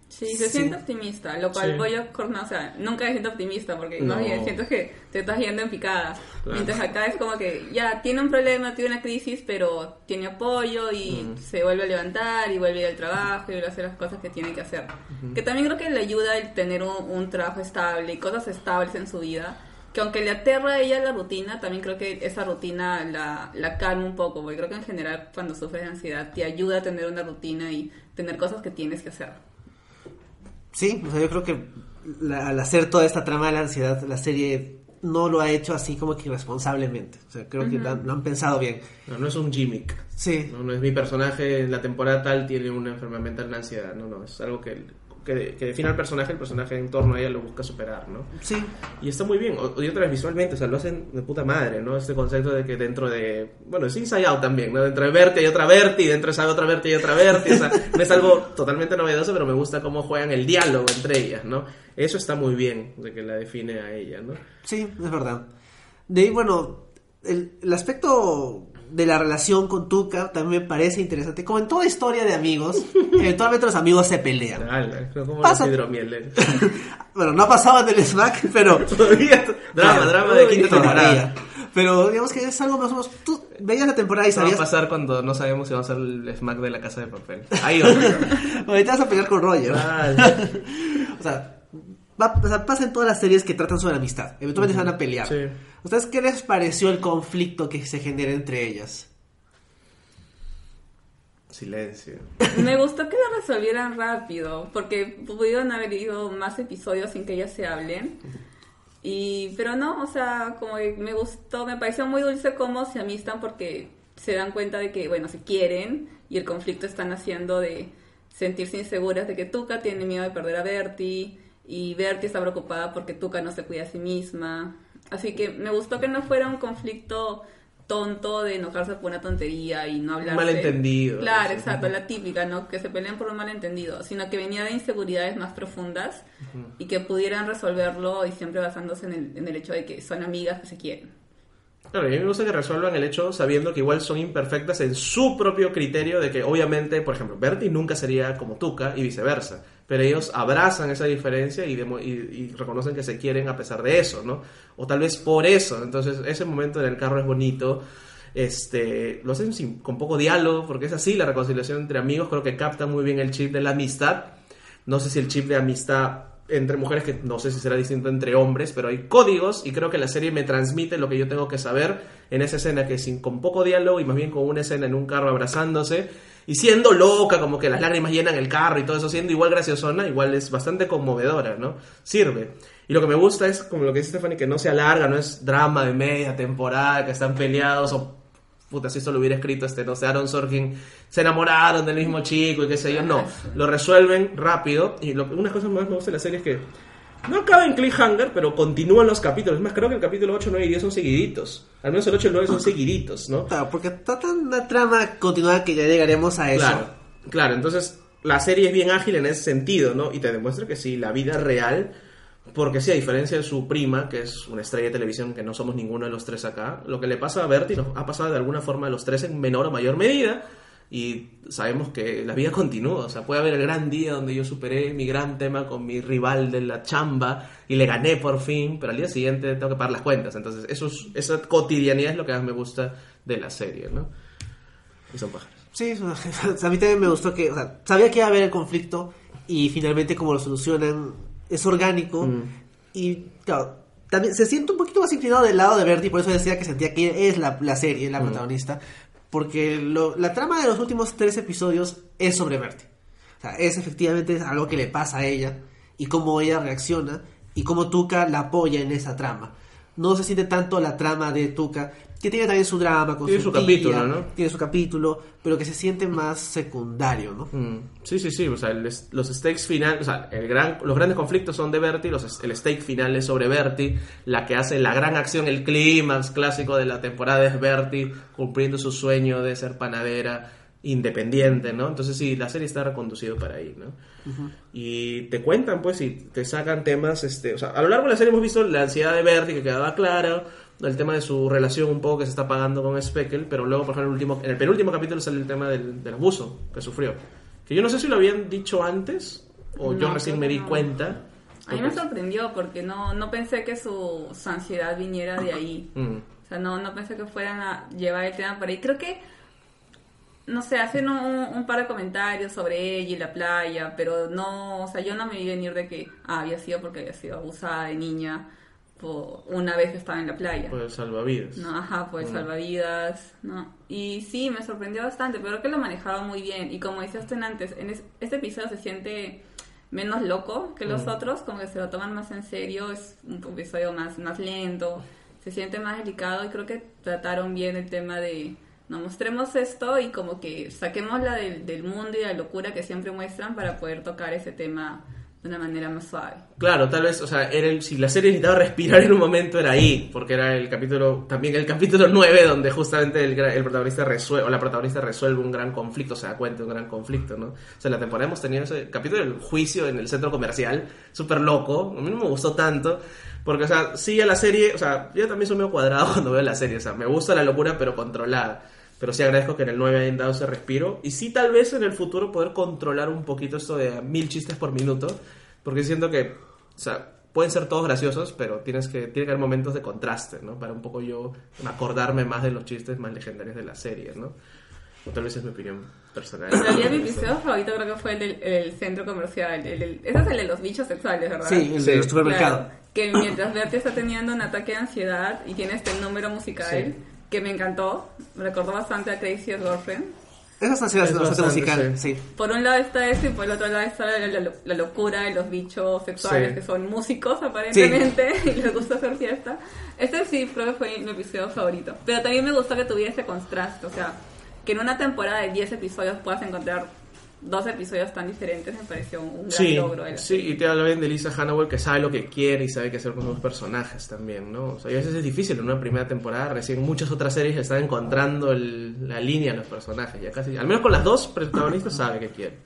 Sí, se Sí. siente optimista, lo cual Sí. voy a o sea, nunca me siento optimista porque No. bien siento que te estás yendo en picada. Claro. Mientras acá es como que ya tiene un problema, tiene una crisis, pero tiene apoyo y Mm. se vuelve a levantar y vuelve a ir al trabajo y vuelve a hacer las cosas que tiene que hacer. Que también creo que le ayuda el tener un, un trabajo estable y cosas estables en su vida. Que aunque le aterra a ella la rutina, también creo que esa rutina la, la calma un poco, porque creo que en general cuando sufres de ansiedad te ayuda a tener una rutina y tener cosas que tienes que hacer. Sí, o sea, yo creo que la- al hacer toda esta trama de la ansiedad, la serie no lo ha hecho así como que irresponsablemente. O sea, creo que lo han- lo han pensado bien. No, no es un gimmick. Sí, No, no es mi personaje en la temporada tal tiene una enfermedad mental, una ansiedad. No, no, es algo que, que, que define al personaje, el personaje en torno a ella lo busca superar, ¿no? sí. Y está muy bien. O- Y otra vez visualmente, o sea, lo hacen de puta madre, ¿no? Este concepto de que dentro de. Bueno, es Inside Out también, ¿no? Dentro de Bertie hay otra Bertie, y dentro de otra Bertie hay otra Bertie. O sea, (laughs) no es algo totalmente novedoso, pero me gusta cómo juegan el diálogo entre ellas, ¿no? Eso está muy bien, de que la define a ella, ¿no? Sí, es verdad. De ahí, bueno, el, el aspecto de la relación con Tuca también me parece interesante. Como en toda historia de amigos, (laughs) eventualmente los amigos se pelean. Ala, como Pasa. los. (laughs) Bueno, no ha pasado en el Smack, pero... (laughs) Todavía. Drama, drama de quinta temporada. Pero digamos que es algo más o menos... Tú veías la temporada y Eso va a sabías... pasar cuando no sabemos si va a ser el smack de la casa de papel. Ahí va. Ahorita vas a pelear con Roger. Ah, o sea, va- o sea, pasa en todas las series que tratan sobre la amistad. Eventualmente se van a pelear. Sí. ¿Ustedes qué les pareció el conflicto que se genera entre ellas? Silencio. Me gustó que la resolvieran rápido, porque pudieron haber ido más episodios sin que ellas se hablen. Y, pero no, o sea, como que me gustó, me pareció muy dulce cómo se amistan porque se dan cuenta de que, bueno, se quieren y el conflicto están haciendo de sentirse inseguras de que Tuca tiene miedo de perder a Bertie y Bertie está preocupada porque Tuca no se cuida a sí misma. Así que me gustó que no fuera un conflicto tonto de enojarse por una tontería y no hablar. malentendido, Claro, sí. exacto, la típica, ¿no? Que se pelean por un malentendido, sino que venía de inseguridades más profundas y que pudieran resolverlo y siempre basándose en el, en el hecho de que son amigas que se quieren. Claro, y a mí me gusta que resuelvan el hecho sabiendo que igual son imperfectas en su propio criterio de que obviamente, por ejemplo, Bertie nunca sería como Tuca y viceversa, pero ellos abrazan esa diferencia y, reconocen que se quieren a pesar de eso, ¿no? O tal vez por eso, entonces ese momento en el carro es bonito, este, lo hacen sin- con poco diálogo, porque es así la reconciliación entre amigos, creo que capta muy bien el chip de la amistad, no sé si el chip de amistad entre mujeres, que no sé si será distinto entre hombres, pero hay códigos y creo que la serie me transmite lo que yo tengo que saber en esa escena que sin con poco diálogo y más bien con una escena en un carro abrazándose y siendo loca, como que las lágrimas llenan el carro y todo eso, siendo igual graciosona, igual es bastante conmovedora, ¿no? Sirve. Y lo que me gusta es, como lo que dice Stephanie, que no se alarga, no es drama de media temporada, que están peleados o puta, si esto lo hubiera escrito, este, no sé, Aaron Sorkin, se enamoraron del mismo chico y qué sé yo. No, lo resuelven rápido. Y lo, una cosa más me gusta de la serie es que no acaba en cliffhanger, pero continúan los capítulos. Es más, creo que el capítulo 8, 9 y 10 son seguiditos. Al menos el 8 y el 9 son seguiditos, ¿no? Claro, porque tratan una trama continuada que ya llegaremos a eso. Claro, claro, entonces la serie es bien ágil en ese sentido, ¿no? Y te demuestra que sí, la vida real, porque sí, a diferencia de su prima, que es una estrella de televisión, que no somos ninguno de los tres acá, lo que le pasa a Bertie nos ha pasado de alguna forma a los tres en menor o mayor medida. Y sabemos que la vida continúa, o sea, puede haber el gran día donde yo superé mi gran tema con mi rival de la chamba y le gané por fin, pero al día siguiente tengo que pagar las cuentas. Entonces, eso es- esa cotidianidad es lo que más me gusta de la serie, ¿no? Y son pájaros. Sí, a mí también me gustó que, o sea, sabía que iba a haber el conflicto y finalmente como lo solucionan es orgánico Mm. y claro, también se siente un poquito más inclinado del lado de Bertie, por eso decía que sentía que es la, la serie, la Mm. protagonista, porque lo- la trama de los últimos tres episodios es sobre Bertie. O sea, es efectivamente algo que le pasa a ella y cómo ella reacciona y cómo Tuca la apoya en esa trama. No se siente tanto la trama de Tuca, que tiene también su drama con Tiene su su tía, capítulo, ¿no? Tiene su capítulo, pero que se siente más secundario, ¿no? Mm, Sí, sí, sí. O sea, el es- los stakes finales, o sea, el gran, los grandes conflictos son de Bertie, los, el stake final es sobre Bertie, la que hace la gran acción, el clímax clásico de la temporada es Bertie cumpliendo su sueño de ser panadera independiente, ¿no? Entonces sí, la serie está reconducido para ahí, ¿no? Y te cuentan, pues, y te sacan temas, este, o sea, a lo largo de la serie hemos visto la ansiedad de Bertie que quedaba clara, el tema de su relación un poco que se está pagando con Speckle, pero luego, por ejemplo, en el, último, en el penúltimo capítulo sale el tema del, del abuso que sufrió. Que yo no sé si lo habían dicho antes o yo No, recién creo me di no. cuenta. A mí me sorprendió porque no, no pensé que su, su ansiedad viniera de ahí. Mm. O sea, no, no pensé que fueran a llevar el tema por ahí. Creo que, no sé, hacen un, un par de comentarios sobre ella y la playa, pero no, o sea, yo no me vi venir de que ah, había sido porque había sido abusada de niña. por- una vez estaba en la playa. Por el salvavidas. No, ajá, pues salvavidas, ¿no? Y sí, me sorprendió bastante, pero creo que lo manejaba muy bien. Y como decías tú antes, en es- este episodio se siente menos loco que los otros, como que se lo toman más en serio, es un episodio más, más lento, se siente más delicado y creo que trataron bien el tema de, no, mostremos esto y como que saquémosla del, del mundo y la locura que siempre muestran para poder tocar ese tema de una manera más suave. Claro, tal vez, o sea, era el- si la serie necesitaba respirar en un momento era ahí, porque era el capítulo, también el capítulo 9, donde justamente el, el protagonista resuelve, o la protagonista resuelve un gran conflicto, se da cuenta de un gran conflicto, ¿no? O sea, la temporada hemos tenido ese capítulo del juicio en el centro comercial, súper loco, a mí no me gustó tanto, porque, o sea, sigue la serie, o sea, yo también soy medio cuadrado (laughs) cuando veo la serie, o sea, me gusta la locura, pero controlada. Pero sí agradezco que en el 9 hayan dado ese respiro. Y sí, tal vez en el futuro poder controlar un poquito esto de mil chistes por minuto. Porque siento que, o sea, pueden ser todos graciosos, pero tienes que, tiene que haber momentos de contraste, ¿no? Para un poco yo acordarme más de los chistes más legendarios de la serie, ¿no? O tal vez es mi opinión personal. En realidad mi episodio favorito creo que fue el del el centro comercial, el, el- ese es el de los bichos sexuales, ¿verdad? Sí, el Sí. del supermercado. Claro, que mientras Bertie está teniendo un ataque de ansiedad y tiene este número musical Sí. Que me encantó, me recordó bastante a Crazy Ex Girlfriend. Esa es una serie Es bastante musical, sí. sí. Por un lado está eso y por el otro lado está la, la- la locura de los bichos sexuales Sí. que son músicos aparentemente (laughs) y les gusta hacer fiesta. Este sí creo que fue mi episodio favorito. Pero también me gustó que tuviera ese contraste, o sea, que en una temporada de 10 episodios puedas encontrar dos episodios tan diferentes me pareció un gran Sí, logro de la sí, y te habla bien de Lisa Hannaway que sabe lo que quiere y sabe qué hacer con sus personajes también, ¿no? O sea, y a veces es difícil en una primera temporada, recién muchas otras series están encontrando el- la línea de los personajes, ya casi, al menos con las dos protagonistas sabe qué quiere.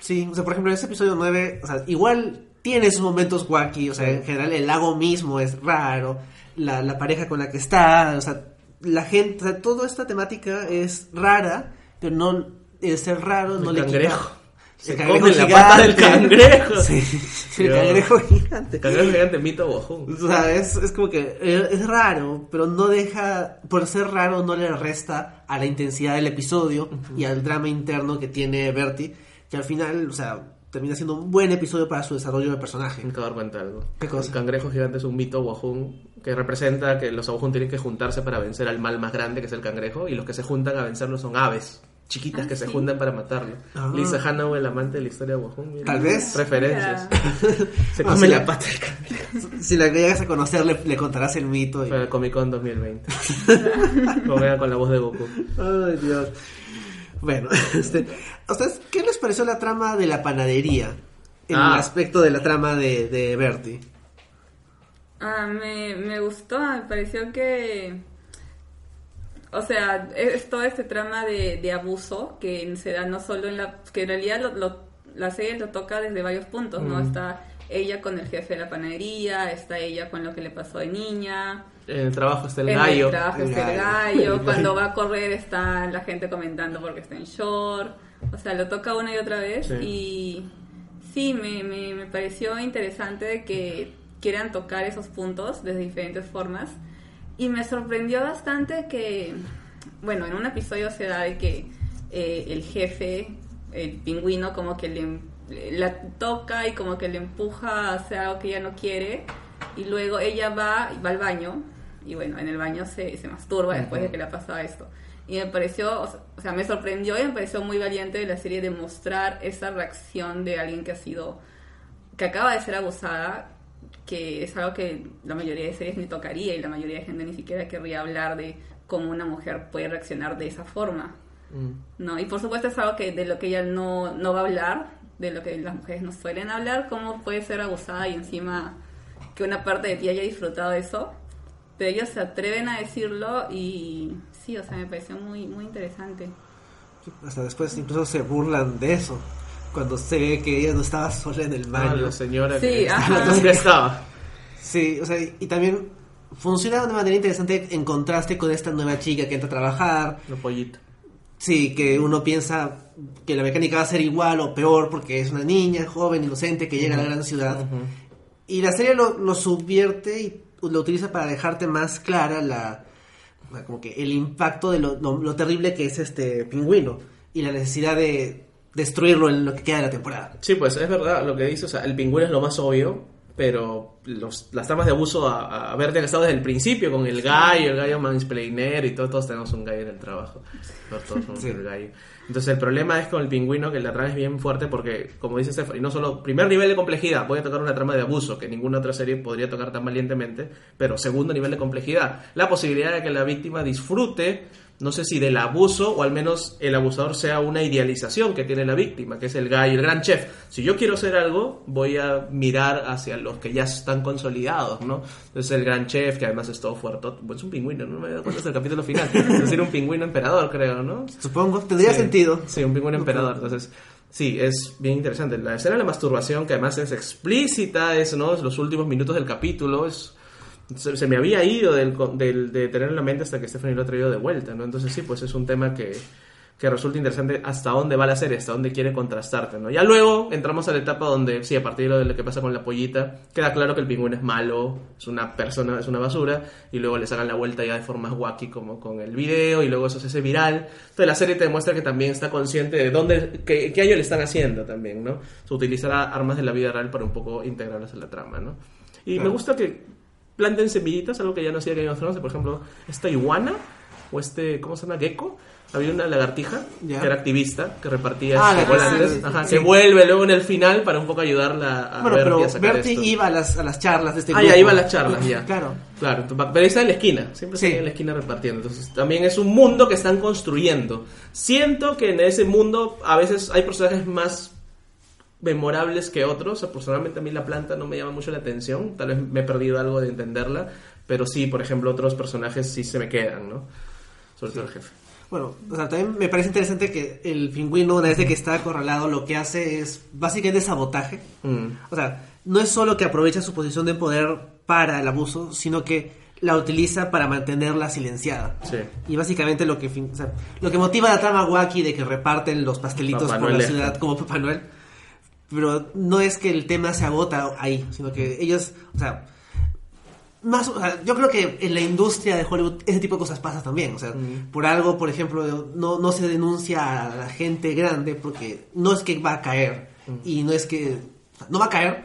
Sí, o sea, por ejemplo, en este episodio 9, o sea, igual tiene sus momentos wacky, o sea, en general el lago mismo es raro, la, la pareja con la que está, o sea, la gente, o sea, toda esta temática es rara, pero no, el ser raro no le cangrejo. quita... Se el come la pata del cangrejo. Sí, el cangrejo gigante. Cangrejo gigante, mito bojón. O sea, es, es como que eh, es raro, pero no deja, por ser raro, no le resta a la intensidad del episodio y al drama interno que tiene Bertie, que al final, o sea, termina siendo un buen episodio para su desarrollo de personaje. Me acabo de dar cuenta de algo. ¿Qué cosa? El cangrejo gigante es un mito wahun que representa que los wahun tienen que juntarse para vencer al mal más grande que es el cangrejo y los que se juntan a vencerlo son aves chiquitas Ah, que se juntan para matarlo. Ah. Lisa Hannaway, el amante de la historia de mira. Tal vez. Referencias. (laughs) Se Ah, come la pata del. Si la llegas a conocer, le, le contarás el mito. Y... Para el Comic Con 2020. Como (laughs) con la voz de Goku. Ay, Dios. Bueno, (laughs) este, ¿a ustedes qué les pareció la trama de la panadería? En Ah. el aspecto de la trama de, de Bertie. Ah, me, me gustó, me pareció que... O sea, es todo este trama de, de abuso que se da no solo en la... que en realidad lo- lo- la serie lo toca desde varios puntos, ¿no? Está ella con el jefe de la panadería, está ella con lo que le pasó de niña, En el trabajo está el en gallo. el trabajo El está el gallo. gallo, (laughs) cuando va a correr está la gente comentando porque está en short, o sea, lo toca una y otra vez Sí. y sí, me, me, me pareció interesante que quieran tocar esos puntos de diferentes formas y me sorprendió bastante que, bueno, en un episodio se da de que eh, el jefe, el pingüino, como que le, la toca y como que le empuja a hacer algo que ella no quiere. Y luego ella va va al baño. Y bueno, en el baño se, se masturba después de que le ha pasado esto. Y me pareció, o sea- o sea, me sorprendió y me pareció muy valiente de la serie de mostrar esa reacción de alguien que ha sido, que acaba de ser abusada, que es algo que la mayoría de series ni tocaría y la mayoría de gente ni siquiera querría hablar de cómo una mujer puede reaccionar de esa forma. Mm. ¿no? Y por supuesto es algo que de lo que ella no, no va a hablar, de lo que las mujeres no suelen hablar, cómo puede ser abusada y encima que una parte de ti haya disfrutado de eso. Pero ellos se atreven a decirlo y sí, o sea, me pareció muy, muy interesante. Hasta después incluso se burlan de eso. Cuando se ve que ella no estaba sola en el Ah, baño. la señora Sí, que ajá. estaba. Sí, o sea, y también funciona de una manera interesante en contraste con esta nueva chica que entra a trabajar. Los pollitos. Sí, que uno piensa que la mecánica va a ser igual o peor porque es una niña joven, inocente, que llega a la gran ciudad. Y la serie lo, lo subvierte y lo utiliza para dejarte más clara la como que el impacto de lo, lo- lo terrible que es este pingüino y la necesidad de destruirlo en lo que queda de la temporada. Sí, pues es verdad lo que dice, o sea, el pingüino es lo más obvio, pero los, las tramas de abuso a, a Bertie han estado desde el principio con el gallo, el gallo mansplainer y todo, todos tenemos un gallo en el trabajo. Todos, todos somos Sí. el gallo. Entonces el problema es con el pingüino que la trama es bien fuerte porque, como dice Stephanie, no solo primer nivel de complejidad, voy a tocar una trama de abuso que ninguna otra serie podría tocar tan valientemente, pero segundo nivel de complejidad, la posibilidad de que la víctima disfrute, no sé si del abuso o al menos el abusador sea una idealización que tiene la víctima, que es el gallo, el gran chef. Si yo quiero hacer algo, voy a mirar hacia los que ya están consolidados, ¿no? Entonces el gran chef, que además es todo fuerte, pues es un pingüino, no me he dado cuenta hasta el capítulo final, (laughs) es decir, un pingüino emperador, creo, ¿no? Supongo, tendría Sí, sentido. Sí, un pingüino emperador. Entonces, sí, es bien interesante. La escena de la masturbación, que además es explícita, es, ¿no? es los últimos minutos del capítulo, es... Se, se me había ido del, del- de tener en la mente hasta que Stephanie lo ha traído de vuelta, ¿no? Entonces sí, pues es un tema que, que resulta interesante hasta dónde va la serie, hasta dónde quiere contrastarte, ¿no? Ya luego entramos a la etapa donde, sí, a partir de lo que pasa con la pollita, queda claro que el pingüino es malo, es una persona, es una basura, y luego le sacan la vuelta ya de formas wacky como con el video, y luego eso se hace viral. Entonces la serie te demuestra que también está consciente de dónde, qué, qué a ellos le están haciendo también, ¿no? Se utilizará armas de la vida real para un poco integrarlas en la trama, ¿no? Y me gusta que planten semillitas, algo que ya no hacía Game of Thrones, por ejemplo, esta iguana, o este, ¿cómo se llama? Gecko. Había una lagartija que era activista, que repartía Ah, la chocolates, sí, sí, ajá, sí. que vuelve luego en el final para un poco ayudarla a Bueno, Bertie pero a sacar Bertie esto. iba a las, a las charlas de este Ah, grupo. ya iba a las charlas, ya. Claro. Claro, pero está en la esquina, siempre está en la esquina repartiendo. Entonces, también es un mundo que están construyendo. Siento que en ese mundo a veces hay personajes más memorables que otros. Personalmente a mí la planta no me llama mucho la atención. Tal vez me he perdido algo de entenderla. Pero sí, por ejemplo, otros personajes sí se me quedan, ¿no? Sobre todo el jefe. Bueno, o sea, también me parece interesante que el pingüino, una vez de que está acorralado, lo que hace es básicamente sabotaje. Mm. O sea, no es solo que aprovecha su posición de poder para el abuso, sino que la utiliza para mantenerla silenciada. Sí. Y básicamente lo que, o sea, lo que motiva la trama wacky de que reparten los pastelitos Papá por Noel la ciudad como Papá Noel. Pero no es que el tema se agota ahí, sino que ellos, o sea, más, o sea, yo creo que en la industria de Hollywood ese tipo de cosas pasa también. O sea, por algo, por ejemplo, no, no se denuncia a la gente grande porque no es que va a caer. Y no es que. o sea, no va a caer.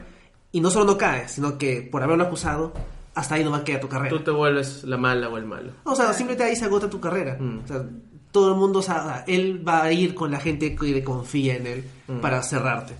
Y no solo no cae, sino que por haberlo acusado, hasta ahí no va a quedar tu carrera. Tú te vuelves la mala o el malo. O sea, simplemente ahí se agota tu carrera. Mm. O sea, todo el mundo o sea, él va a ir con la gente que confía en él para cerrarte.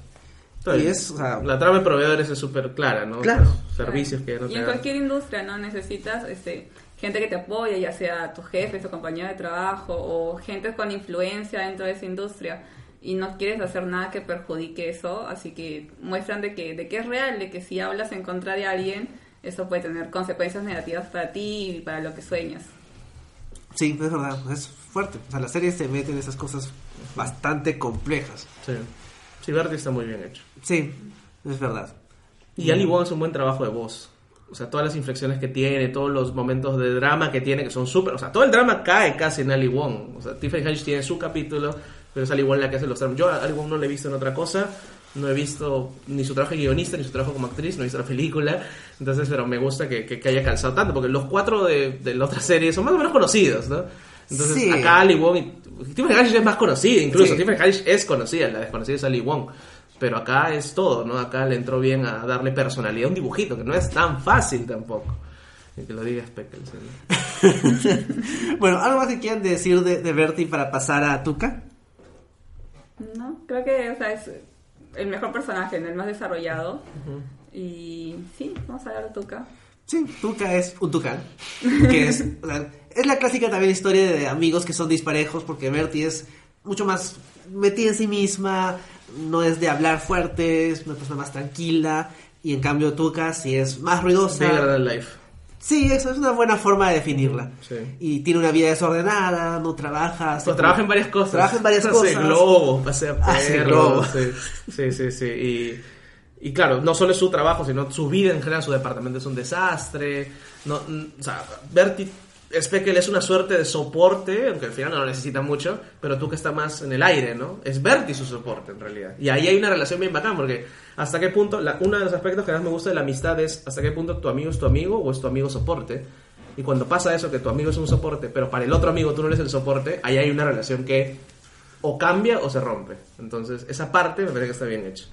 Y es, o sea, la trama de proveedores es súper clara, ¿no? Claro. Los servicios que ya no y te en dan. cualquier industria, ¿no? Necesitas este, gente que te apoye, ya sea tu jefe, tu compañero de trabajo o gente con influencia dentro de esa industria y no quieres hacer nada que perjudique eso, así que muestran de que, de que es real, de que si hablas en contra de alguien, eso puede tener consecuencias negativas para ti y para lo que sueñas. sí, es verdad, es fuerte. O sea, la serie se mete en esas cosas bastante complejas. Sí. Sí, Bertie está muy bien hecho. Sí, es verdad. Y Ali Wong hace un buen trabajo de voz. O sea, todas las inflexiones que tiene, todos los momentos de drama que tiene, que son súper... O sea, todo el drama cae casi en Ali Wong. O sea, Tiffany Haddish tiene su capítulo, pero es Ali Wong la que hace los dramas. Yo a Ali Wong no le he visto en otra cosa. No he visto ni su trabajo de guionista, ni su trabajo como actriz, no he visto la película. Entonces, pero me gusta que, que, que haya calzado tanto, porque los cuatro de, de la otra serie son más o menos conocidos, ¿no? Entonces, Sí. acá Ali Wong... y- Tiffany Haddish es más conocida, incluso. Sí. Tiffany Haddish es conocida, la desconocida es Ali Wong. Pero acá es todo, ¿no? Acá le entró bien a darle personalidad a un dibujito, que no es tan fácil tampoco. Y que lo diga Speckles. ¿no? bueno, ¿algo más que quieran decir de, de Bertie para pasar a Tuca? No, creo que o sea, es el mejor personaje, el más desarrollado. Y sí, vamos a hablar de Tuca. Sí, Tuca es un tucán. Que es, (laughs) o sea, es la clásica también historia de amigos que son disparejos, porque Bertie es mucho más metida en sí misma, no es de hablar fuerte, es una persona más tranquila, y en cambio Tuca sí es más ruidosa. Life. Sí, eso es una buena forma de definirla. Sí. Y tiene una vida desordenada, no trabaja. Pues trabaja en varias cosas. Trabaja en varias (laughs) Hace cosas. globos, pasea (laughs) perros. (laughs) Sí, sí, sí. sí. Y, y claro, no solo es su trabajo, sino su vida en general, su departamento es un desastre. No, o sea, Bertie Speckle es una suerte de soporte, aunque al final no lo necesita mucho, pero tú que está más en el aire, ¿no? Es Bertie su soporte en realidad. Y ahí hay una relación bien bacán, porque hasta qué punto, la- uno de los aspectos que más me gusta de la amistad es hasta qué punto tu amigo es tu amigo o es tu amigo soporte. Y cuando pasa eso, que tu amigo es un soporte, pero para el otro amigo tú no eres el soporte, ahí hay una relación que o cambia o se rompe. Entonces, esa parte me parece que está bien hecha.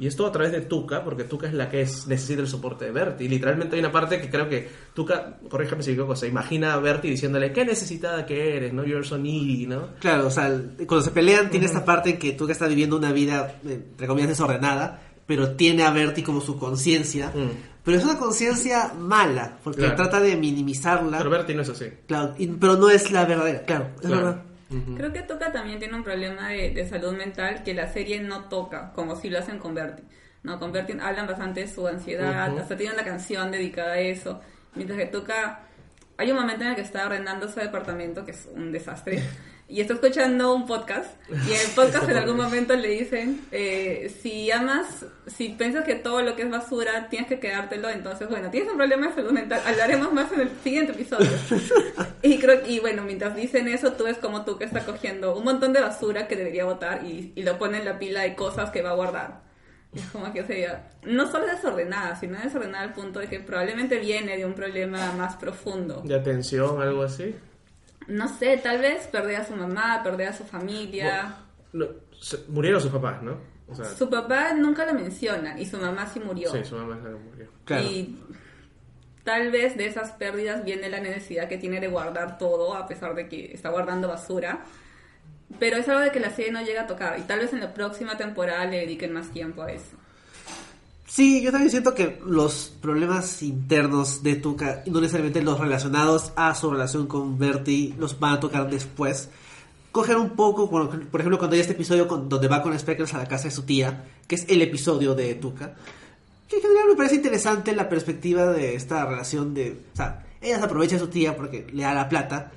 Y es todo a través de Tuca, porque Tuca es la que es, necesita el soporte de Bertie. Y literalmente hay una parte que creo que Tuca, corrígeme si equivoco, se imagina a Bertie diciéndole, qué necesitada que eres, ¿no? You're so needy, ¿no? Claro, o sea, cuando se pelean tiene esta parte en que Tuca está viviendo una vida, entre comillas, desordenada, pero tiene a Bertie como su conciencia. Mm. Pero es una conciencia mala, porque Claro. trata de minimizarla. Pero Bertie no es así. Claro, y- pero no es la verdadera, claro, es Claro. verdad. Creo que Toca también tiene un problema de, de salud mental que la serie no toca, como si lo hacen con Bertie. No, con Bertie hablan bastante de su ansiedad, hasta tiene una canción dedicada a eso. Mientras que Toca, hay un momento en el que está arrendando su departamento, que es un desastre, (laughs) y está escuchando un podcast, y en el podcast en algún momento le dicen, eh, si amas, si piensas que todo lo que es basura tienes que quedártelo, entonces bueno, tienes un problema de salud mental, hablaremos más en el siguiente episodio. (laughs) Y creo y bueno, mientras dicen eso, tú ves como tú que está cogiendo un montón de basura que debería botar y, y lo pone en la pila de cosas que va a guardar. Es como que sería, no solo desordenada, sino desordenada al punto de que probablemente viene de un problema más profundo. De atención, algo así. No sé, tal vez perder a su mamá, perder a su familia. No, se- murieron sus papás, ¿no? O sea, Su papá nunca lo menciona y su mamá sí murió. sí, su mamá es la que murió. Claro. Y tal vez de esas pérdidas viene la necesidad que tiene de guardar todo, a pesar de que está guardando basura. Pero es algo de que la serie no llega a tocar. Y tal vez en la próxima temporada le dediquen más tiempo a eso. Sí, yo también siento que los problemas internos de Tuca, no necesariamente los relacionados a su relación con Bertie, los van a tocar después. Coger un poco, por ejemplo, cuando hay este episodio con- donde va con Speckles a la casa de su tía, que es el episodio de Tuca, que en general me parece interesante la perspectiva de esta relación de... O sea, ella se aprovecha de su tía porque le da la plata,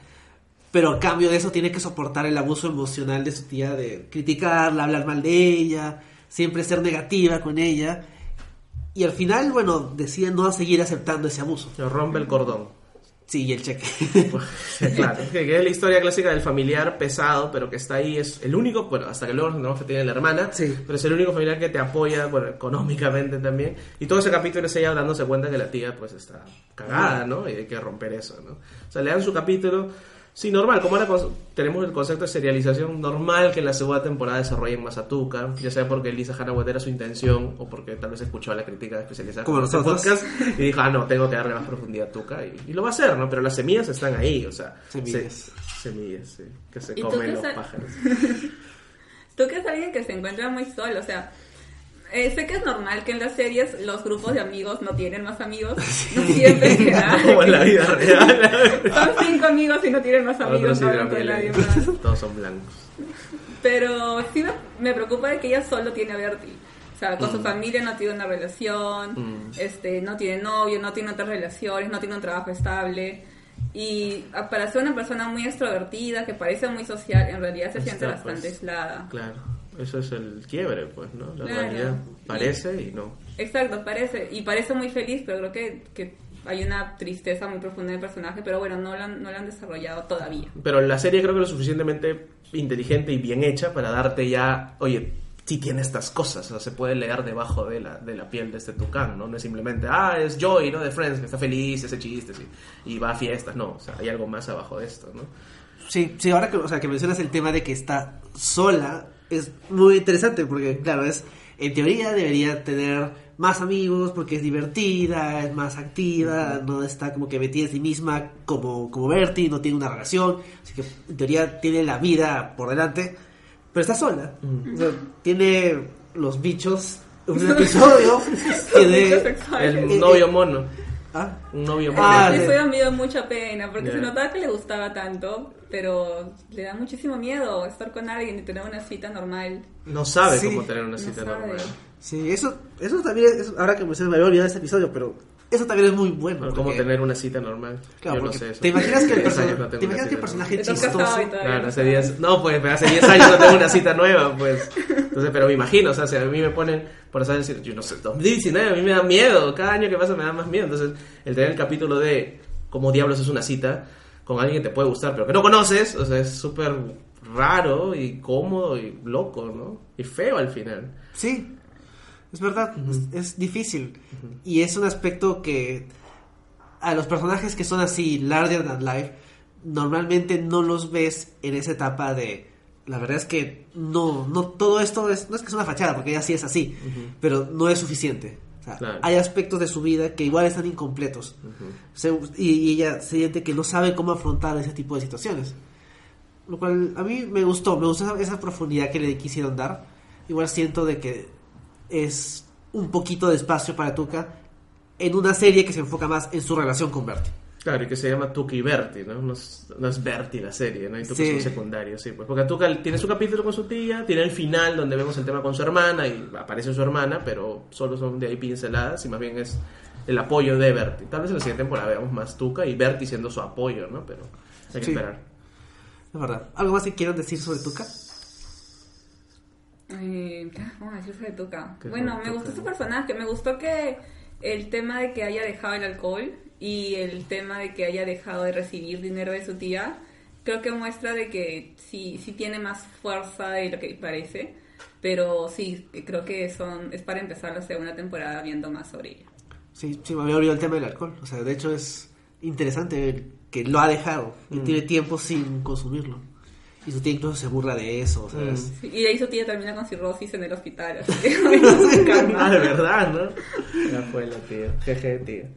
pero a cambio de eso tiene que soportar el abuso emocional de su tía, de criticarla, hablar mal de ella, siempre ser negativa con ella. Y al final, bueno, decide no seguir aceptando ese abuso. Se rompe el cordón. Sí, y el cheque. claro, que, que es la historia clásica del familiar pesado, pero que está ahí, es el único, bueno, hasta que luego nos que tiene la hermana, Sí. pero es el único familiar que te apoya, bueno, económicamente también. Y todo ese capítulo es ella dándose cuenta que la tía, pues, está cagada, ¿no? Y hay que romper eso, ¿no? O sea, le dan su capítulo, sí, normal, como ahora tenemos el concepto de serialización normal que en la segunda temporada desarrollen más a Tuca, ya sea porque Lisa Hanaway era su intención o porque tal vez escuchó la crítica especializada Como este nosotros. podcast y dijo, ah, no, tengo que darle más profundidad a Tuca y, y lo va a hacer, ¿no? Pero las semillas están ahí, o sea, Semillas. se- semillas, sí, que se ¿Y tú comen los pájaros. (laughs) Tú que es alguien que se encuentra muy solo, o sea, eh, sé que es normal que en las series los grupos de amigos no tienen más amigos, (laughs) no siempre. (laughs) Como en la vida real. Son cinco amigos y no tienen más amigos, Otros no nadie más. (laughs) todos son blancos. Pero sí me, preocupa de que ella solo tiene a Bertie. O sea, con su Mm. familia no tiene una relación, Mm. este, no tiene novio, no tiene otras relaciones, no tiene un trabajo estable. Y para ser una persona muy extrovertida, que parece muy social, en realidad se siente está, bastante pues. aislada. Claro, eso es el quiebre, pues, ¿no? La Claro. realidad parece y no. Exacto, parece. Y parece muy feliz, pero creo que, que hay una tristeza muy profunda en el personaje, pero bueno, no lo han, no lo han desarrollado todavía. Pero la serie creo que es lo suficientemente inteligente y bien hecha para darte ya, oye, sí tiene estas cosas, o sea, se puede leer debajo de la, de la piel de este tucán, ¿no? No es simplemente, ah, es Joy, ¿no? De Friends, que está feliz, ese chiste, sí, y va a fiestas, no, o sea, hay algo más abajo de esto, ¿no? Sí, sí, ahora que, o sea, que mencionas el tema de que está sola, es muy interesante porque, claro, es en teoría debería tener más amigos porque es divertida, es más activa, no está como que metida en sí misma como, como Bertie, no tiene una relación, así que en teoría tiene la vida por delante, pero está sola. O sea, tiene los bichos, un (laughs) episodio, tiene... El novio mono, ¿Ah? un novio mono. Ah, sí, me dio mucha pena, porque Ya. se notaba que le gustaba tanto, pero le da muchísimo miedo estar con alguien y tener una cita normal. No sabe Sí, cómo tener una no cita sabe. normal. Sí, eso, eso también es, ahora que me se me había olvidado este episodio, pero eso también es muy bueno. Pero cómo porque- tener una cita normal. Claro, Yo no porque sé eso. ¿Te imaginas que el, (laughs) Diez perso- años no ¿te imaginas que el personaje chistoso... Claro, no hace sabes. 10, no, pues hace 10 años no tengo una cita nueva, pues. Entonces, pero me imagino, o sea, si a mí me ponen, por saber decir, yo no sé, 2019, a mí me da miedo, cada año que pasa me da más miedo. Entonces, el tener el capítulo de cómo diablos es una cita con alguien que te puede gustar, pero que no conoces, o sea, es súper raro y cómodo y loco, ¿no? Y feo al final. Sí, es verdad, es, es difícil. Y es un aspecto que a los personajes que son así, larger than life, normalmente no los ves en esa etapa de la verdad es que no, no todo esto es, no es que es una fachada, porque ella sí es así, pero no es suficiente. O sea, Claro. Hay aspectos de su vida que igual están incompletos. Se- y, y ella se siente que no sabe cómo afrontar ese tipo de situaciones. Lo cual a mí me gustó, me gustó esa, esa profundidad que le quisieron dar. Igual siento de que es un poquito de espacio para Tuca en una serie que se enfoca más en su relación con Bertie. Claro, y que se llama Tuca y Bertie, ¿no? No es, no es Bertie la serie, ¿no? Y Tuca Sí. es un secundario, sí. Pues porque Tuca tiene su capítulo con su tía, tiene el final donde vemos el tema con su hermana y aparece su hermana, pero solo son de ahí pinceladas y más bien es el apoyo de Bertie. Tal vez en la siguiente temporada veamos más Tuca y Bertie siendo su apoyo, ¿no? Pero hay que Sí. esperar. Es verdad. ¿Algo más que quieran decir sobre Tuca? Eh, ¿qué vamos a decir sobre Tuca? ¿Qué Bueno, me gustó su personaje, me gustó que el tema de que haya dejado el alcohol y el tema de que haya dejado de recibir dinero de su tía, creo que muestra de que sí, sí tiene más fuerza de lo que parece, pero sí, creo que son es para empezar la segunda temporada viendo más sobre ella. Sí, sí, me había olvidado el tema del alcohol. O sea, de hecho es interesante ver que lo ha dejado y tiene tiempo sin consumirlo. Y su tía incluso se burla de eso, ¿sabes? Sí, Y de ahí su tía termina con cirrosis en el hospital, así que. (laughs) (laughs) Ah, de verdad, ¿no? Ya fue la tía. Jeje, tía.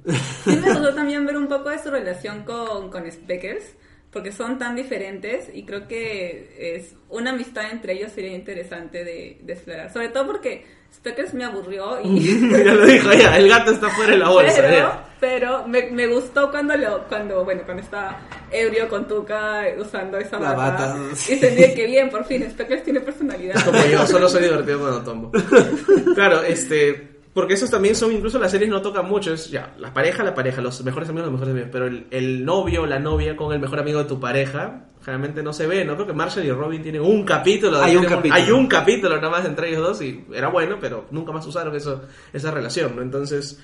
Sí me gustó también ver un poco de su relación con, con Speckers, porque son tan diferentes y creo que es una amistad entre ellos sería interesante de, de explorar. Sobre todo porque Speckers me aburrió y... (laughs) ya lo dijo ya, el gato está fuera de la bolsa. pero ya. pero me, me gustó cuando lo cuando bueno cuando está ebrio con Tuca usando esa La bata, bata. y sentí que bien por fin Speckers tiene personalidad Como yo, solo soy divertido cuando tombo. (laughs) Claro, este. Porque esos también son, incluso las series no tocan mucho. Es ya, la pareja, la pareja, los mejores amigos, los mejores amigos. Pero el, el novio o la novia con el mejor amigo de tu pareja, generalmente no se ve, ¿no? Creo que Marshall y Robin tienen un capítulo. de- Hay un capítulo. Hay un capítulo nada más entre ellos dos y era bueno, pero nunca más usaron eso, esa relación, ¿no? Entonces,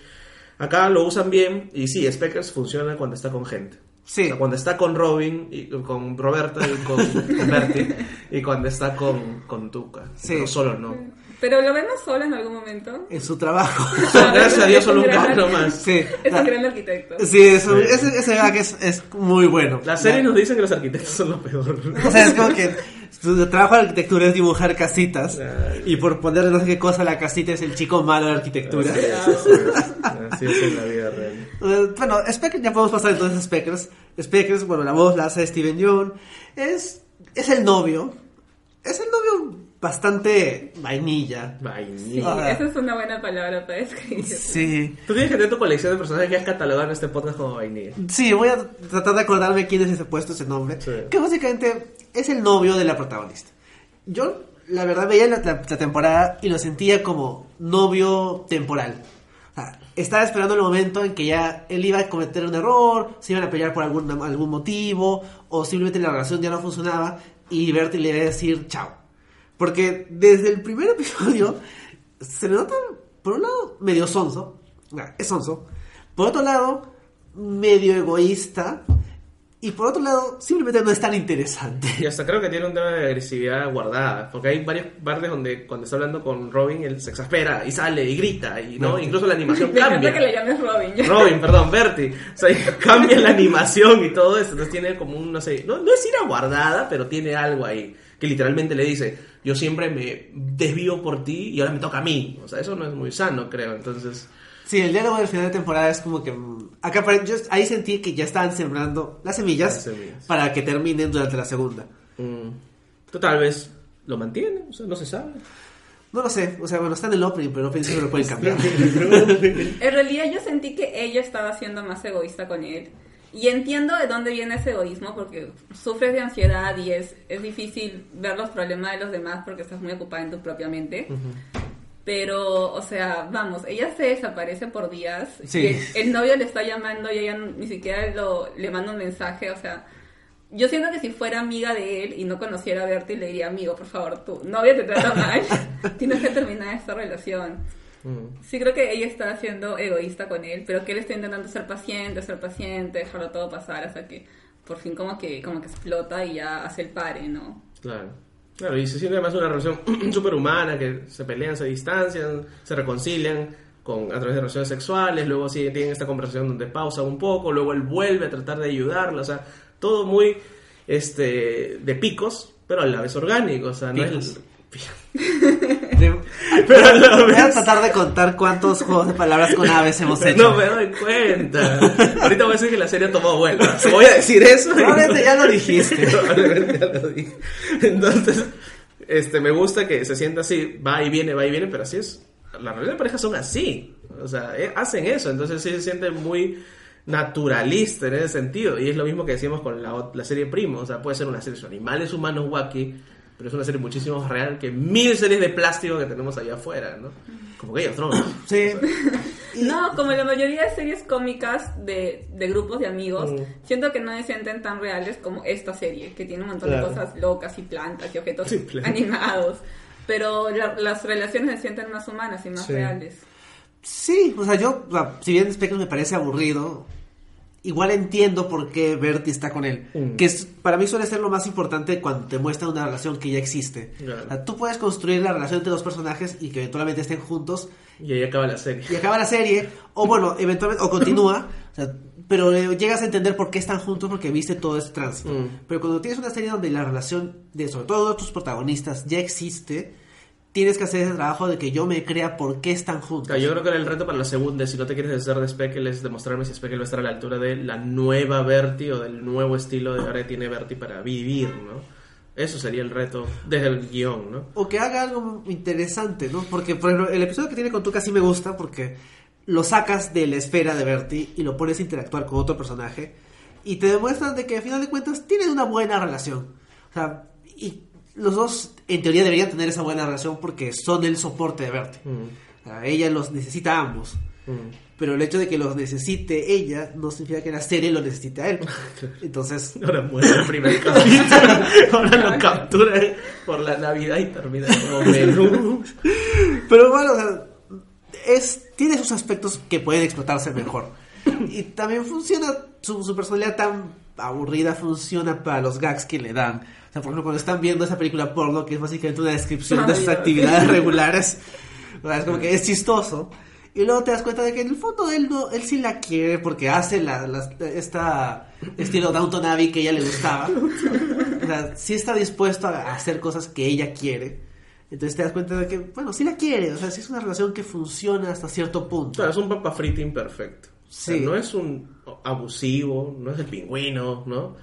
acá lo usan bien y sí, Speckers funciona cuando está con gente. Sí. O sea, cuando está con Robin, y con Roberta y con, con (laughs) Bertie, y cuando está con, con Tuca. Sí. Pero solo no. Pero lo vemos solo en algún momento En su trabajo. (laughs) Gracias a Dios, solo un Es un gato más. sí. es un gran arquitecto Sí, eso, ese, ese gag es, es muy bueno. La serie La- nos dice que los arquitectos son lo peor. O sea, es como que su trabajo de arquitectura es dibujar casitas. Ay. Y por ponerle no sé qué cosa a la casita es el chico malo de arquitectura. Así es, así es en la vida real. Eh, bueno, Speckers, ya podemos pasar entonces a Speckers. Speckers, bueno, la voz la hace Steven Yeun. Es, es el novio. Es el novio bastante vainilla. sí, Vainilla. Ah. esa es una buena palabra para describir Sí. Tú tienes que tener tu colección de personajes que has catalogado en este podcast como vainilla. Sí, voy a tratar de acordarme quién es ese puesto, ese nombre. Sí. Que básicamente es el novio de la protagonista. Yo, la verdad, veía la, la- la temporada y lo sentía como novio temporal. O sea, estaba esperando el momento en que ya él iba a cometer un error, se iban a pelear por algún, algún motivo, o simplemente la relación ya no funcionaba y Bertie le iba a decir chao. Porque desde el primer episodio se le nota, por un lado, medio sonso. Es sonso. Por otro lado, medio egoísta. Y por otro lado, simplemente no es tan interesante. Y hasta creo que tiene un tema de agresividad guardada. Porque hay varios partes donde cuando está hablando con Robin, él se exaspera y sale y grita. Y no, incluso la animación (laughs) me cambia. que le llames Robin ya. (laughs) Robin, perdón, Bertie. O sea, (laughs) cambia la animación y todo eso. Entonces tiene como un, no sé, no, no es ira guardada, pero tiene algo ahí. Que literalmente le dice, yo siempre me desvío por ti y ahora me toca a mí. O sea, eso no es muy sano, creo. Entonces, Sí, el diálogo del final de temporada es como que... mm, Acá yo ahí sentí que ya estaban sembrando las semillas, Las semillas. para que terminen durante la segunda. mm, tal vez lo mantiene, o sea, no se sabe. No lo sé, o sea, bueno, está en el opening, pero el opening siempre lo pueden (laughs) cambiar. En realidad yo sentí que ella estaba siendo más egoísta con él. Y entiendo de dónde viene ese egoísmo, porque sufres de ansiedad y es, es difícil ver los problemas de los demás porque estás muy ocupada en tu propia mente. Pero, o sea, vamos, ella se desaparece por días. Sí. y el, el novio le está llamando y ella ni siquiera lo, le manda un mensaje. O sea, yo siento que si fuera amiga de él y no conociera a Bertie, le diría, amigo, por favor, tu novia te trata mal. (laughs) Tienes que terminar esta relación. Mm. Sí, creo que ella está siendo egoísta con él, pero que él está intentando ser paciente, ser paciente, dejarlo todo pasar hasta que por fin como que, como que explota y ya hace el pare, ¿no? Claro. Claro, y se siente además una relación (clears throat) superhumana, que se pelean, se distancian, se reconcilian con, a través de relaciones sexuales, luego sí tienen esta conversación donde pausa un poco, luego él vuelve a tratar de ayudarla, o sea, todo muy este, de picos, pero Pero a la vez orgánico, o sea, no es... (laughs) De- Pero lo Voy a tratar de contar cuántos juegos de palabras con aves hemos hecho. No me doy cuenta. Ahorita voy a decir que la serie ha tomado vuelta. Voy a decir eso. y- Probablemente ya lo dijiste. (laughs) Probablemente ya lo dije. Entonces, este, me gusta que se sienta así, va y viene, va y viene, pero así es. Las relaciones de pareja son así. O sea, eh, hacen eso. Entonces sí se siente muy naturalista en ese sentido. Y es lo mismo que decíamos con la, ot- la serie Primo. O sea, puede ser una serie de animales humanos wacky, pero es una serie muchísimo más real que mil series de plástico que tenemos allá afuera, ¿no? Como Game of Thrones. Sí. (laughs) No, como la mayoría de series cómicas de, de grupos de amigos, Mm. siento que no se sienten tan reales como esta serie, que tiene un montón Claro. de cosas locas y plantas y objetos Sí, animados. Pero la- las relaciones se sienten más humanas y más Sí. reales. Sí, o sea, yo, o sea, si bien Speckles me parece aburrido, igual entiendo por qué Bertie está con él. Mm. Que es, para mí suele ser lo más importante cuando te muestra una relación que ya existe. Claro. O sea, tú puedes construir la relación entre dos personajes y que eventualmente estén juntos Y ahí acaba la serie. y acaba la serie, o bueno, eventualmente, o continúa, (laughs) o sea, pero eh, llegas a entender por qué están juntos porque viste todo ese tránsito. Mm. Pero cuando tienes una serie donde la relación de sobre todo de tus protagonistas ya existe, tienes que hacer ese trabajo de que yo me crea por qué están juntos. Yo creo que el reto para la segunda, si no te quieres deshacer de Speckle, es demostrarme si Speckle va a estar a la altura de la nueva Bertie o del nuevo estilo de ahora que tiene Bertie para vivir, ¿no? Eso sería el reto desde el guion, ¿no? O que haga algo interesante, ¿no? Porque, por ejemplo, el episodio que tiene con Tuca sí me gusta porque lo sacas de la esfera de Bertie y lo pones a interactuar con otro personaje y te demuestran de que al final de cuentas tienen una buena relación. O sea, y los dos en teoría deberían tener esa buena relación porque son el soporte de Bertie. Mm, O sea, ella los necesita a ambos. mm. Pero el hecho de que los necesite ella no significa que la serie lo necesite a él. (laughs) Entonces, Ahora muere el primer (laughs) capítulo. Ahora lo captura por la Navidad y termina como menú. Pero bueno, o sea, es, tiene sus aspectos que pueden explotarse mejor. Y también funciona, su, su personalidad tan aburrida funciona para los gags que le dan. O sea, por ejemplo, cuando están viendo esa película porno, que es básicamente una descripción de Ay, sus actividades (laughs) regulares, o sea, es como que es chistoso. Y luego te das cuenta de que en el fondo él no, él sí la quiere porque hace la, la- esta estilo Downton Abbey que ella le gustaba. O sea, sí está dispuesto a hacer cosas que ella quiere. Entonces te das cuenta de que, bueno, sí la quiere. O sea, sí es una relación que funciona hasta cierto punto. Claro, es un papa frita imperfecto. O sea, Sí. no es un abusivo, no es el pingüino, ¿no?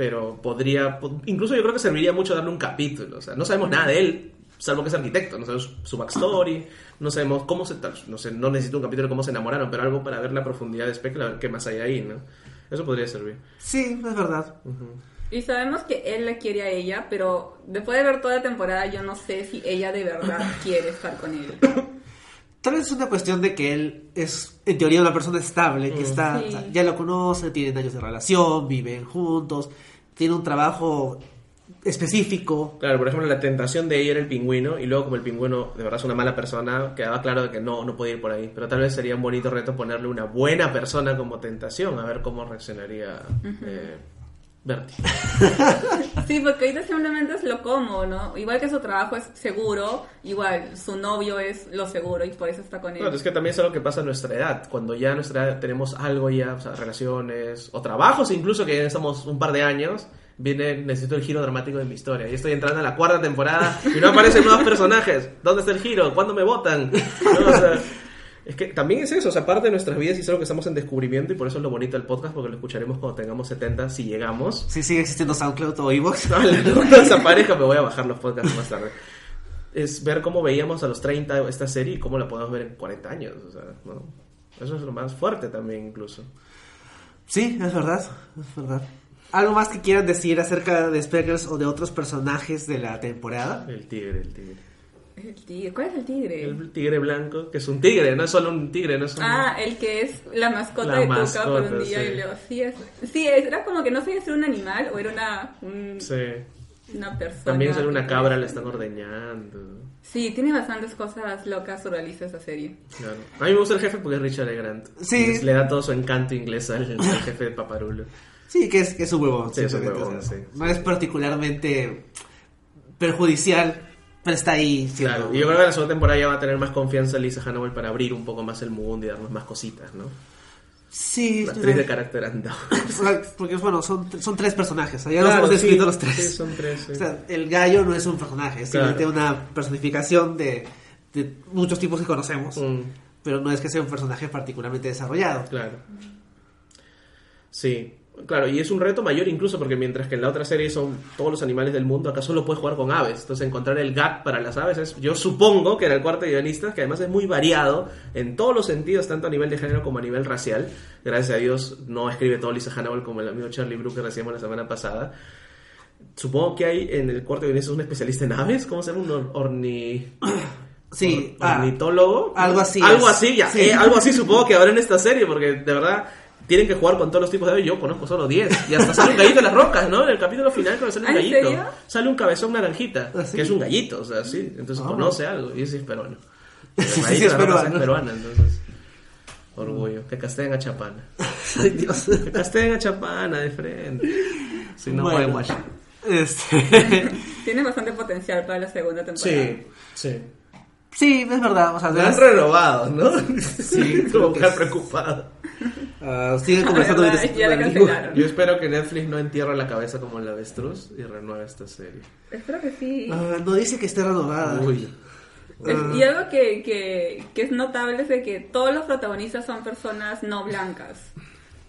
Pero podría, po- incluso yo creo que serviría mucho darle un capítulo. O sea, no sabemos nada de él, salvo que es arquitecto, no sabemos su backstory, no sabemos cómo se, no sé, no necesito un capítulo de cómo se enamoraron, pero algo para ver la profundidad de Speckle, a ver qué más hay ahí, ¿no? Eso podría servir. Sí, es verdad. Y sabemos que él la quiere a ella, pero después de ver toda la temporada yo no sé si ella de verdad quiere estar con él. (laughs) Tal vez es una cuestión de que él es, en teoría, una persona estable, que está, Sí. o sea, ya lo conoce, tienen años de relación, viven juntos, tiene un trabajo específico. Claro, por ejemplo, la tentación de ella era el pingüino, y luego como el pingüino de verdad es una mala persona, quedaba claro de que no, no podía ir por ahí. Pero tal vez sería un bonito reto ponerle una buena persona como tentación, a ver cómo reaccionaría eh, Bertie. (laughs) Sí, porque ahorita simplemente es lo cómodo, ¿no? Igual que su trabajo es seguro, igual su novio es lo seguro y por eso está con él. Claro, es que también es algo que pasa a nuestra edad, cuando ya a nuestra edad tenemos algo ya, o sea, relaciones o trabajos incluso que ya estamos un par de años, viene, necesito el giro dramático de mi historia. Y estoy entrando a la cuarta temporada y no aparecen nuevos personajes. ¿Dónde está el giro? ¿Cuándo me votan? ¿No? O sea, es que también es eso, o sea, parte de nuestras vidas y es algo que estamos en descubrimiento y por eso es lo bonito del podcast, porque lo escucharemos cuando tengamos 70, si llegamos. Si sigue existiendo SoundCloud o Evox. (laughs) No, cuando desaparezca me voy a bajar los podcasts más tarde. Es ver cómo veíamos a los 30 esta serie y cómo la podemos ver en 40 años. O sea, ¿no? Eso es lo más fuerte también incluso. Sí, es verdad, es verdad. ¿Algo más que quieran decir acerca de Speckles o de otros personajes de la temporada? El tigre, el tigre. El tigre. ¿Cuál es el tigre? El tigre blanco, que es un tigre, no es solo un tigre, no es un... Ah, el que es la mascota La de Tuca por mascota, un día sí. y luego sí es, sí es, era como que no sabía si era un animal o era una un- Sí. una persona. También sale una cabra, le están ordeñando. Sí, tiene bastantes cosas locas surrealistas esa serie. Claro. A mí me gusta el jefe porque es Richard E. Grant. Sí. Le da todo su encanto inglés al, al jefe de Paparulo. Sí, que es, que es un huevón. Sí, es un huevón, o sea, sí. No es particularmente perjudicial, pero está ahí. siendo- Claro, y yo creo que la segunda temporada ya va a tener más confianza Lisa Hannibal para abrir un poco más el mundo y darnos más cositas, ¿no? Sí, o actriz de carácter andado. (laughs) porque bueno, son, son tres personajes. Ya Claro, los hemos descrito sí, los tres. sí, son tres, sí. O sea, el gallo no es un personaje, es Claro. simplemente una personificación de, de muchos tipos que conocemos. Mm, Pero no es que sea un personaje particularmente desarrollado. claro. Sí, claro, y es un reto mayor incluso porque mientras que en la otra serie son todos los animales del mundo, acá solo puedes jugar con aves. Entonces encontrar el gag para las aves es, yo supongo que era el cuarto de guionistas, que además es muy variado en todos los sentidos, tanto a nivel de género como a nivel racial. Gracias a Dios no escribe todo Lisa Hannibal como el amigo Charlie Brooke que recibimos la semana pasada. Supongo que hay en el cuarto de guionistas un especialista en aves, ¿cómo se llama? Un or- orni... (clears throat) Sí, Or- ah, ornitólogo. algo así Algo es. así, ya. Sí. eh, algo así supongo que habrá en esta serie, porque de verdad tienen que jugar con todos los tipos de aves. Yo conozco solo 10. Y hasta sale un gallito en las rocas, ¿no? En el capítulo final, cuando sale un ¿Ah, gallito. serio? Sale un cabezón naranjita, ¿Ah, sí? que es un gallito, o sea, sí. Entonces Ah. conoce algo. Y ese es peruano. El Sí, sí, de es las rocas peruano. es peruana, entonces. Orgullo. Que casteen a Chapana. (laughs) Ay, Dios. Que casteen a Chapana de frente. Si no, Bueno. bueno. Este, (laughs) Tiene bastante potencial para la segunda temporada. Sí, sí. Sí, es verdad. O sea, Me han es- renovado, ¿no? Sí, (laughs) como que es- preocupado. ah, siguen conversando verdad, de- ya la. Yo espero que Netflix no entierre la cabeza como el avestruz y renueve esta serie. Espero que sí. Ah, no dice que esté renovada. Uy. Ah. y algo que, que, que es notable es de que todos los protagonistas son personas no blancas.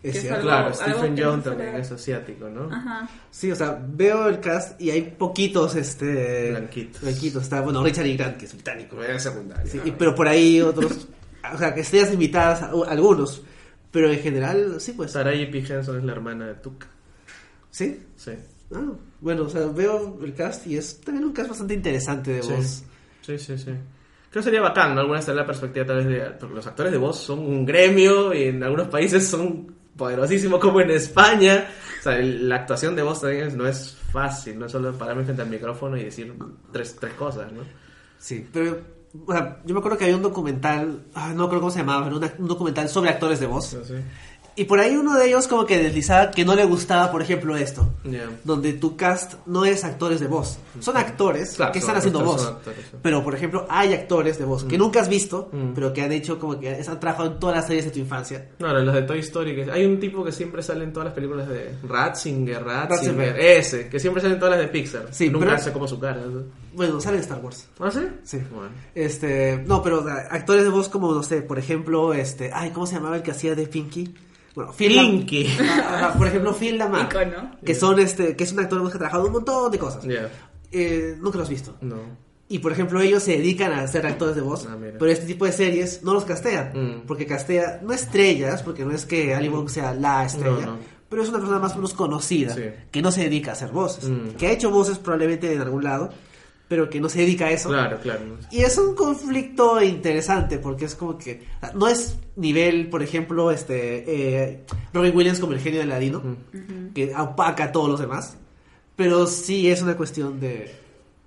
Es Que es cierto. algo- Claro, Stephen Young también es asiático, ¿no? Ajá. Sí, o sea, veo el cast y hay poquitos, este... Blanquitos. Blanquitos. Está, bueno, Richard E. Grant, que es británico. Es secundario. Sí, y- pero por ahí otros... (laughs) o sea, que estrellas invitadas, a- algunos. Pero en general, sí, pues. Sarayi P. Henson es la hermana de Tuk. ¿Sí? Sí. Ah, bueno, o sea, veo el cast y es también un cast bastante interesante de Sí. voz. Sí, sí, sí. Creo que sería bacán, ¿no? Alguna vez la perspectiva tal vez de... Porque los actores de voz son un gremio y en algunos países son poderosísimos como en España. O sea, el- la actuación de voz también es- no es fácil, no es solo pararme frente al micrófono y decir tres, tres cosas, ¿no? Sí, pero o sea, yo me acuerdo que había un documental, ah, no acuerdo cómo se llamaba, pero una- un documental sobre actores de voz. Sé. Y por ahí uno de ellos como que deslizaba que no le gustaba, por ejemplo, esto. Donde tu cast no es actores de voz. Son actores Claro, que están haciendo voz. son actores, sí. Pero, por ejemplo, hay actores de voz que nunca has visto, Mm. pero que han hecho como que han trabajado en todas las series de tu infancia. No, los de Toy Story. Que hay un tipo que siempre sale en todas las películas de Ratzinger, Ratzinger, Ratzinger. ese, que siempre sale en todas las de Pixar. Sí, Nunca pero- sé como su cara. ¿no? Bueno, sale en Star Wars. ¿Ah, sí? Sí. Bueno. Este, no, pero actores de voz como, no sé, por ejemplo, este, ay, ¿cómo se llamaba el que hacía de Pinky? Bueno, ajá, por ejemplo, Phil Lamar. Icono. Que son, este, que es un actor de voz que ha trabajado un montón de cosas. Ya. Eh, nunca lo has visto. No. Y por ejemplo, ellos se dedican a ser actores de voz, Ah, pero este tipo de series no los castean, Mm. porque castea, no estrellas, porque no es que Ali Wong sea la estrella, No, no. pero es una persona más o menos conocida, Sí. que no se dedica a hacer voces, Mm. que ha hecho voces probablemente en algún lado, pero que no se dedica a eso. Claro, claro. Y es un conflicto interesante porque es como que no es nivel, por ejemplo, este eh, Robin Williams como el genio de Ladino, Ujú. que opaca a todos los demás, pero sí es una cuestión de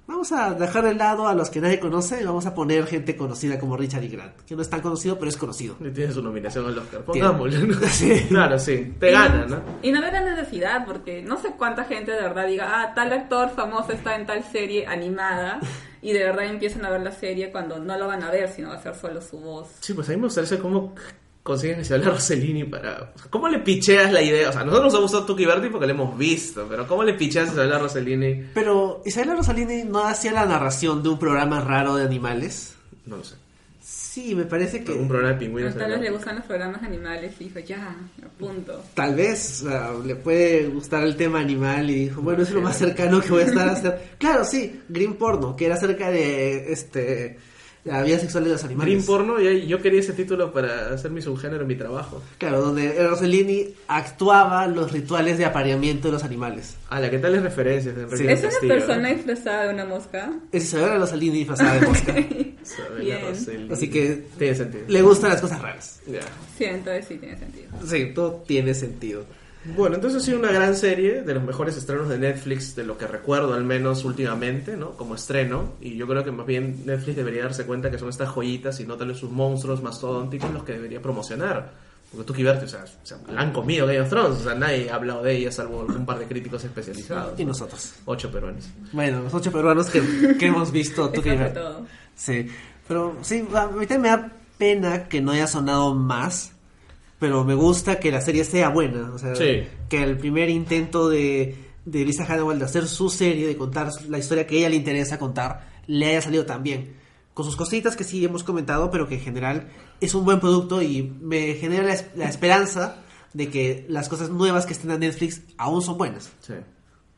vamos a dejar de lado a los que nadie conoce y vamos a poner gente conocida como Richard E. Grant, que no es tan conocido, pero es conocido. Y tiene su nominación al Oscar. ¿no? (laughs) Sí. Claro, sí. Te gana, ¿no? Y no veo la necesidad, porque no sé cuánta gente de verdad diga, ah, tal actor famoso está en tal serie animada, y de verdad empiezan a ver la serie cuando no lo van a ver, sino va a ser solo su voz. Sí, pues a mí me gustaría saber cómo consiguen Isabela Rossellini para... o sea, ¿Cómo le picheas la idea? O sea, a nosotros nos ha gustado Tuki Berti porque la hemos visto, pero ¿cómo le picheas a Isabela Rossellini? Pero Isabela Rosalini no hacía la narración de un programa raro de animales. No lo sé. Sí, me parece que Un programa de pingüinos. Tal vez le gustan los programas animales y dijo, ya, me apunto. Tal vez o sea, le puede gustar el tema animal y dijo, bueno, es lo más cercano que voy a estar a hacer. (laughs) Claro, sí, Green Porno, que era acerca de este la vida sexual de los animales. Green Porno, y yo quería ese título para hacer mi subgénero en mi trabajo. Claro, donde Rossellini actuaba los rituales de apareamiento de los animales. Ala, ¿qué tales referencias? de Sí. ¿Es una Castillo, persona ¿no? disfrazada de una mosca? Es Isabela Rossellini disfrazada de mosca. (laughs) Bien. Así que Tiene sentido. le gustan las cosas raras. Ya. Sí, entonces sí tiene sentido. Sí, todo tiene sentido. Bueno, entonces ha sido una gran serie de los mejores estrenos de Netflix, de lo que recuerdo al menos últimamente, ¿no? Como estreno. Y yo creo que más bien Netflix debería darse cuenta que son estas joyitas y no tal vez sus monstruos mastodónticos los que debería promocionar. Porque tú, Kiberti, o sea, o sea, la han comido Game of Thrones, o sea, nadie ha hablado de ella salvo un par de críticos especializados. Y nosotros. Ocho peruanos. Bueno, los ocho peruanos que, que hemos visto. tú que- todo. Sí, pero sí, a mí también me da pena que no haya sonado más. Pero me gusta que la serie sea buena. O sea, Sí. que el primer intento de, de Lisa Hannibal de hacer su serie, de contar la historia que a ella le interesa contar, le haya salido tan bien. Con sus cositas que sí hemos comentado, pero que en general es un buen producto y me genera la, es- la esperanza de que las cosas nuevas que estén en Netflix aún son buenas. Sí.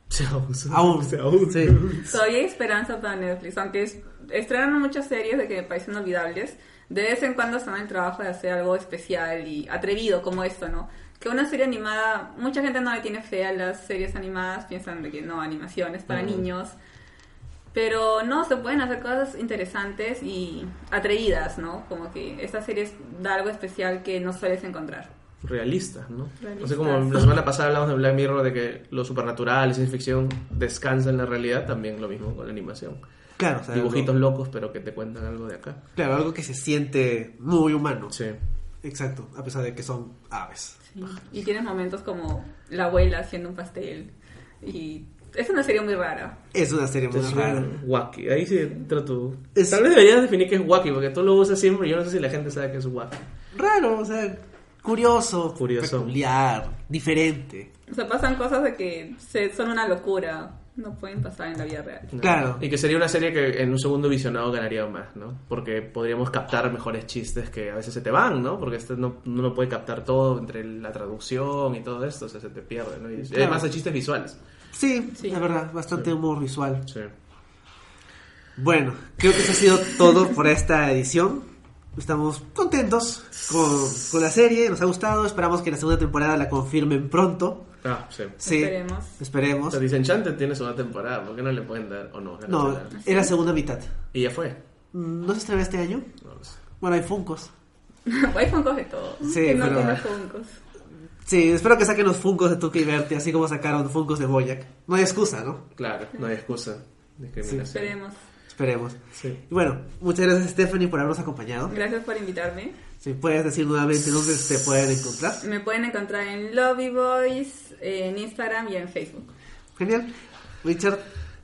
Sí, aún. Aún. Sí, aún. Sí. Todavía hay esperanza para Netflix, aunque es- estrenan muchas series de que me parecen olvidables. De vez en cuando están en el trabajo de hacer algo especial y atrevido como esto, ¿no? Que una serie animada, mucha gente no le tiene fe a las series animadas, piensan de que no, animaciones para niños. Pero no, se pueden hacer cosas interesantes y atrevidas, ¿no? Como que esta serie da algo especial que no sueles encontrar. realistas, ¿no? Realistas. No sé, como la semana pasada hablamos de Black Mirror, de que lo supernatural y ciencia ficción descansa en la realidad, también lo mismo con la animación. Claro, o sea, Dibujitos algo- locos, pero que te cuentan algo de acá. Claro, algo que se siente muy humano. Sí. Exacto, a pesar de que son aves. Sí. Y tienes momentos como la abuela haciendo un pastel. Y es una serie muy rara. Es una serie muy Es rara. wacky. Ahí sí entra tu... Es- Tal vez deberías definir qué es wacky, porque tú lo usas siempre y yo no sé si la gente sabe qué es wacky. Raro, o sea, curioso, Curioso. peculiar, diferente. O sea, pasan cosas de que se- son una locura. No pueden pasar en la vida real. Claro. Y que sería una serie que en un segundo visionado ganaría más, ¿no? Porque podríamos captar mejores chistes que a veces se te van, ¿no? Porque este no, uno no puede captar todo entre la traducción y todo esto, o sea, se te pierde, ¿no? Y Claro. además hay chistes visuales. Sí, Sí. la verdad, bastante humor visual. Sí. Bueno, creo que eso ha sido todo por esta edición. Estamos contentos con, con la serie, nos ha gustado, esperamos que la segunda temporada la confirmen pronto. Ah, sí. Sí, Esperemos. esperemos. O sea, Disenchanted tiene su nueva temporada, ¿por qué no le pueden dar o no? No, Ganar la- es la segunda mitad. Y ya fue. Mm, ¿No se estrena este año? No lo sé. Bueno, hay Funcos. (laughs) Hay Funkos de todo. Sí, ¿Quién no pero- tiene? Sí, espero que saquen los Funcos de Tuca y Berti, así como sacaron Funcos de Boyac. No hay excusa, ¿no? Claro, no hay excusa. Discriminación. Esperemos. Esperemos. Sí. Y bueno, muchas gracias Stephanie por habernos acompañado. Gracias por invitarme. Si puedes decir nuevamente dónde te pueden encontrar. Me pueden encontrar en Lobby Boys, en Instagram y en Facebook. Genial. Richard,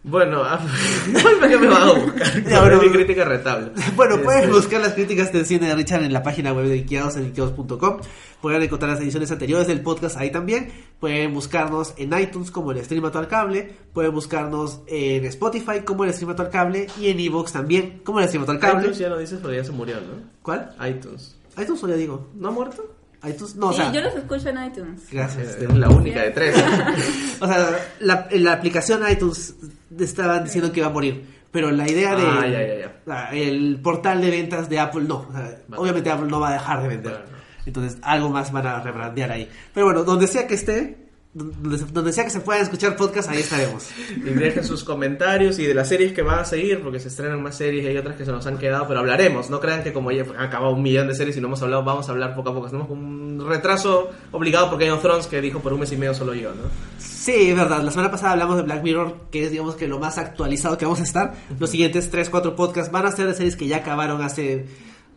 Bueno, ah, (laughs) ¿para qué me van a buscar? Ya, bueno. mi crítica retable. Bueno, Este, pueden buscar las críticas del cine de Richard en la página web de Ikeaos en ikeaos.com. Pueden encontrar las ediciones anteriores del podcast ahí también. Pueden buscarnos en iTunes como el Stream al Cable. Pueden buscarnos en Spotify como el Stream al Cable. Y en Evox también como el Stream al Cable. iTunes ya no dices porque ya se murió, ¿no? ¿Cuál? iTunes. iTunes o ya digo. ¿No ha muerto? iTunes, no, o Sí, sea. yo los escucho en iTunes. Gracias. Es Stephanie. la única de tres. (laughs) O sea, la, aplicación iTunes estaban diciendo que iba a morir. Pero la idea de. Ah, ya, ya, ya. El portal de ventas de Apple no. O sea, Va. obviamente Apple no va a dejar de vender. Entonces, algo más van a rebrandear ahí. Pero bueno, donde sea que esté, donde, donde sea que se puedan escuchar podcast, ahí estaremos. Y dejen sus comentarios y de las series que van a seguir, porque se estrenan más series y hay otras que se nos han quedado, pero hablaremos. No crean que como ya han acabado un millón de series y no hemos hablado, vamos a hablar poco a poco. Tenemos un retraso obligado por Game of Thrones que dijo por un mes y medio solo yo, ¿no? Sí, es verdad. La semana pasada hablamos de Black Mirror, que es, digamos, que lo más actualizado que vamos a estar. Los siguientes 3, 4 podcasts van a ser de series que ya acabaron hace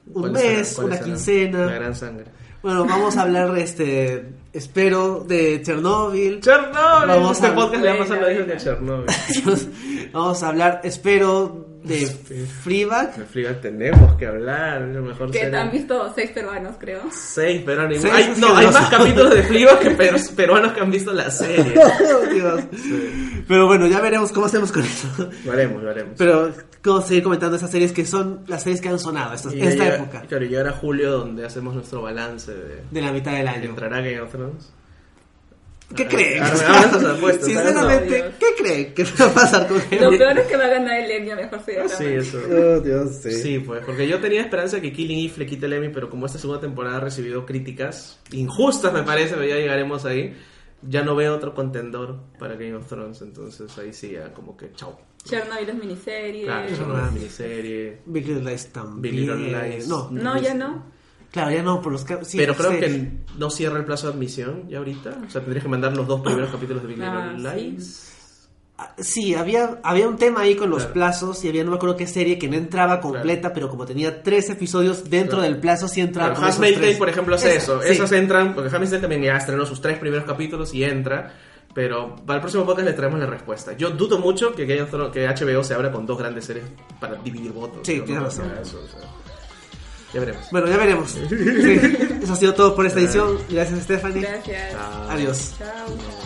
un ¿Cuáles mes, serán? una quincena. La gran sangre. Bueno, vamos a hablar, este, espero, de Chernobyl. Chernobyl. Vamos este a- podcast le va a que buena. Chernobyl. vamos a hablar, espero, de Fleabag. De Fleabag tenemos que hablar, es lo mejor Que han visto seis peruanos, creo. Seis peruanos. Seis Hay- no, hay más capítulos de Fleabag que per- (laughs) peruanos que han visto la serie. (laughs) Pero bueno, ya veremos cómo hacemos con eso. Lo haremos, lo haremos. Pero vamos a seguir comentando esas series que son las series que han sonado esta, Y esta ya- época Claro, y ahora julio donde hacemos nuestro balance de... de la mitad del año. ¿Entrará Game of Thrones? ¿Qué Ah, creen? ah, sus apuestas, (laughs) Sinceramente, ¿qué creen que va a pasar con Lo Henry? peor es que va a ganar el Emmy a mejor serie. Sí, eso. Oh, Dios, sí. Sí, pues, porque yo tenía esperanza de que Killing Eve le quite el Emmy, pero como esta segunda temporada ha recibido críticas injustas, me parece, pero ya llegaremos ahí, ya no veo otro contendor para Game of Thrones, entonces ahí sí, ya como que chao. Chernobyl es miniserie. Claro, es una miniserie. Big Little Lies también. Big Little Lies. No, No, ya no. claro, ya no, por los sí, pero creo sí. que no cierra el plazo de admisión ya ahorita. O sea, tendrías que mandar los dos primeros capítulos de Big Ah, Little sí. Lies. Ah, Sí, había, había un tema ahí con los Claro. plazos y había no me acuerdo qué serie que no entraba completa, pero como tenía tres episodios dentro Claro. del plazo sí entraba. Claro, esos Handmaid's Tale, tres. por ejemplo, hace Esa, eso. sí. Esas entran, porque Handmaid's Tale también ya estrenó sus tres primeros capítulos y entra. Pero para el próximo podcast les traemos la respuesta. Yo dudo mucho que, que HBO se abra con dos grandes series para dividir votos. Sí, no tienes que razón. eso, o sea. Ya veremos. Bueno, ya veremos. (laughs) Sí, eso ha sido todo por esta edición. Gracias, Stephanie. Gracias. Chao. Adiós. Chao.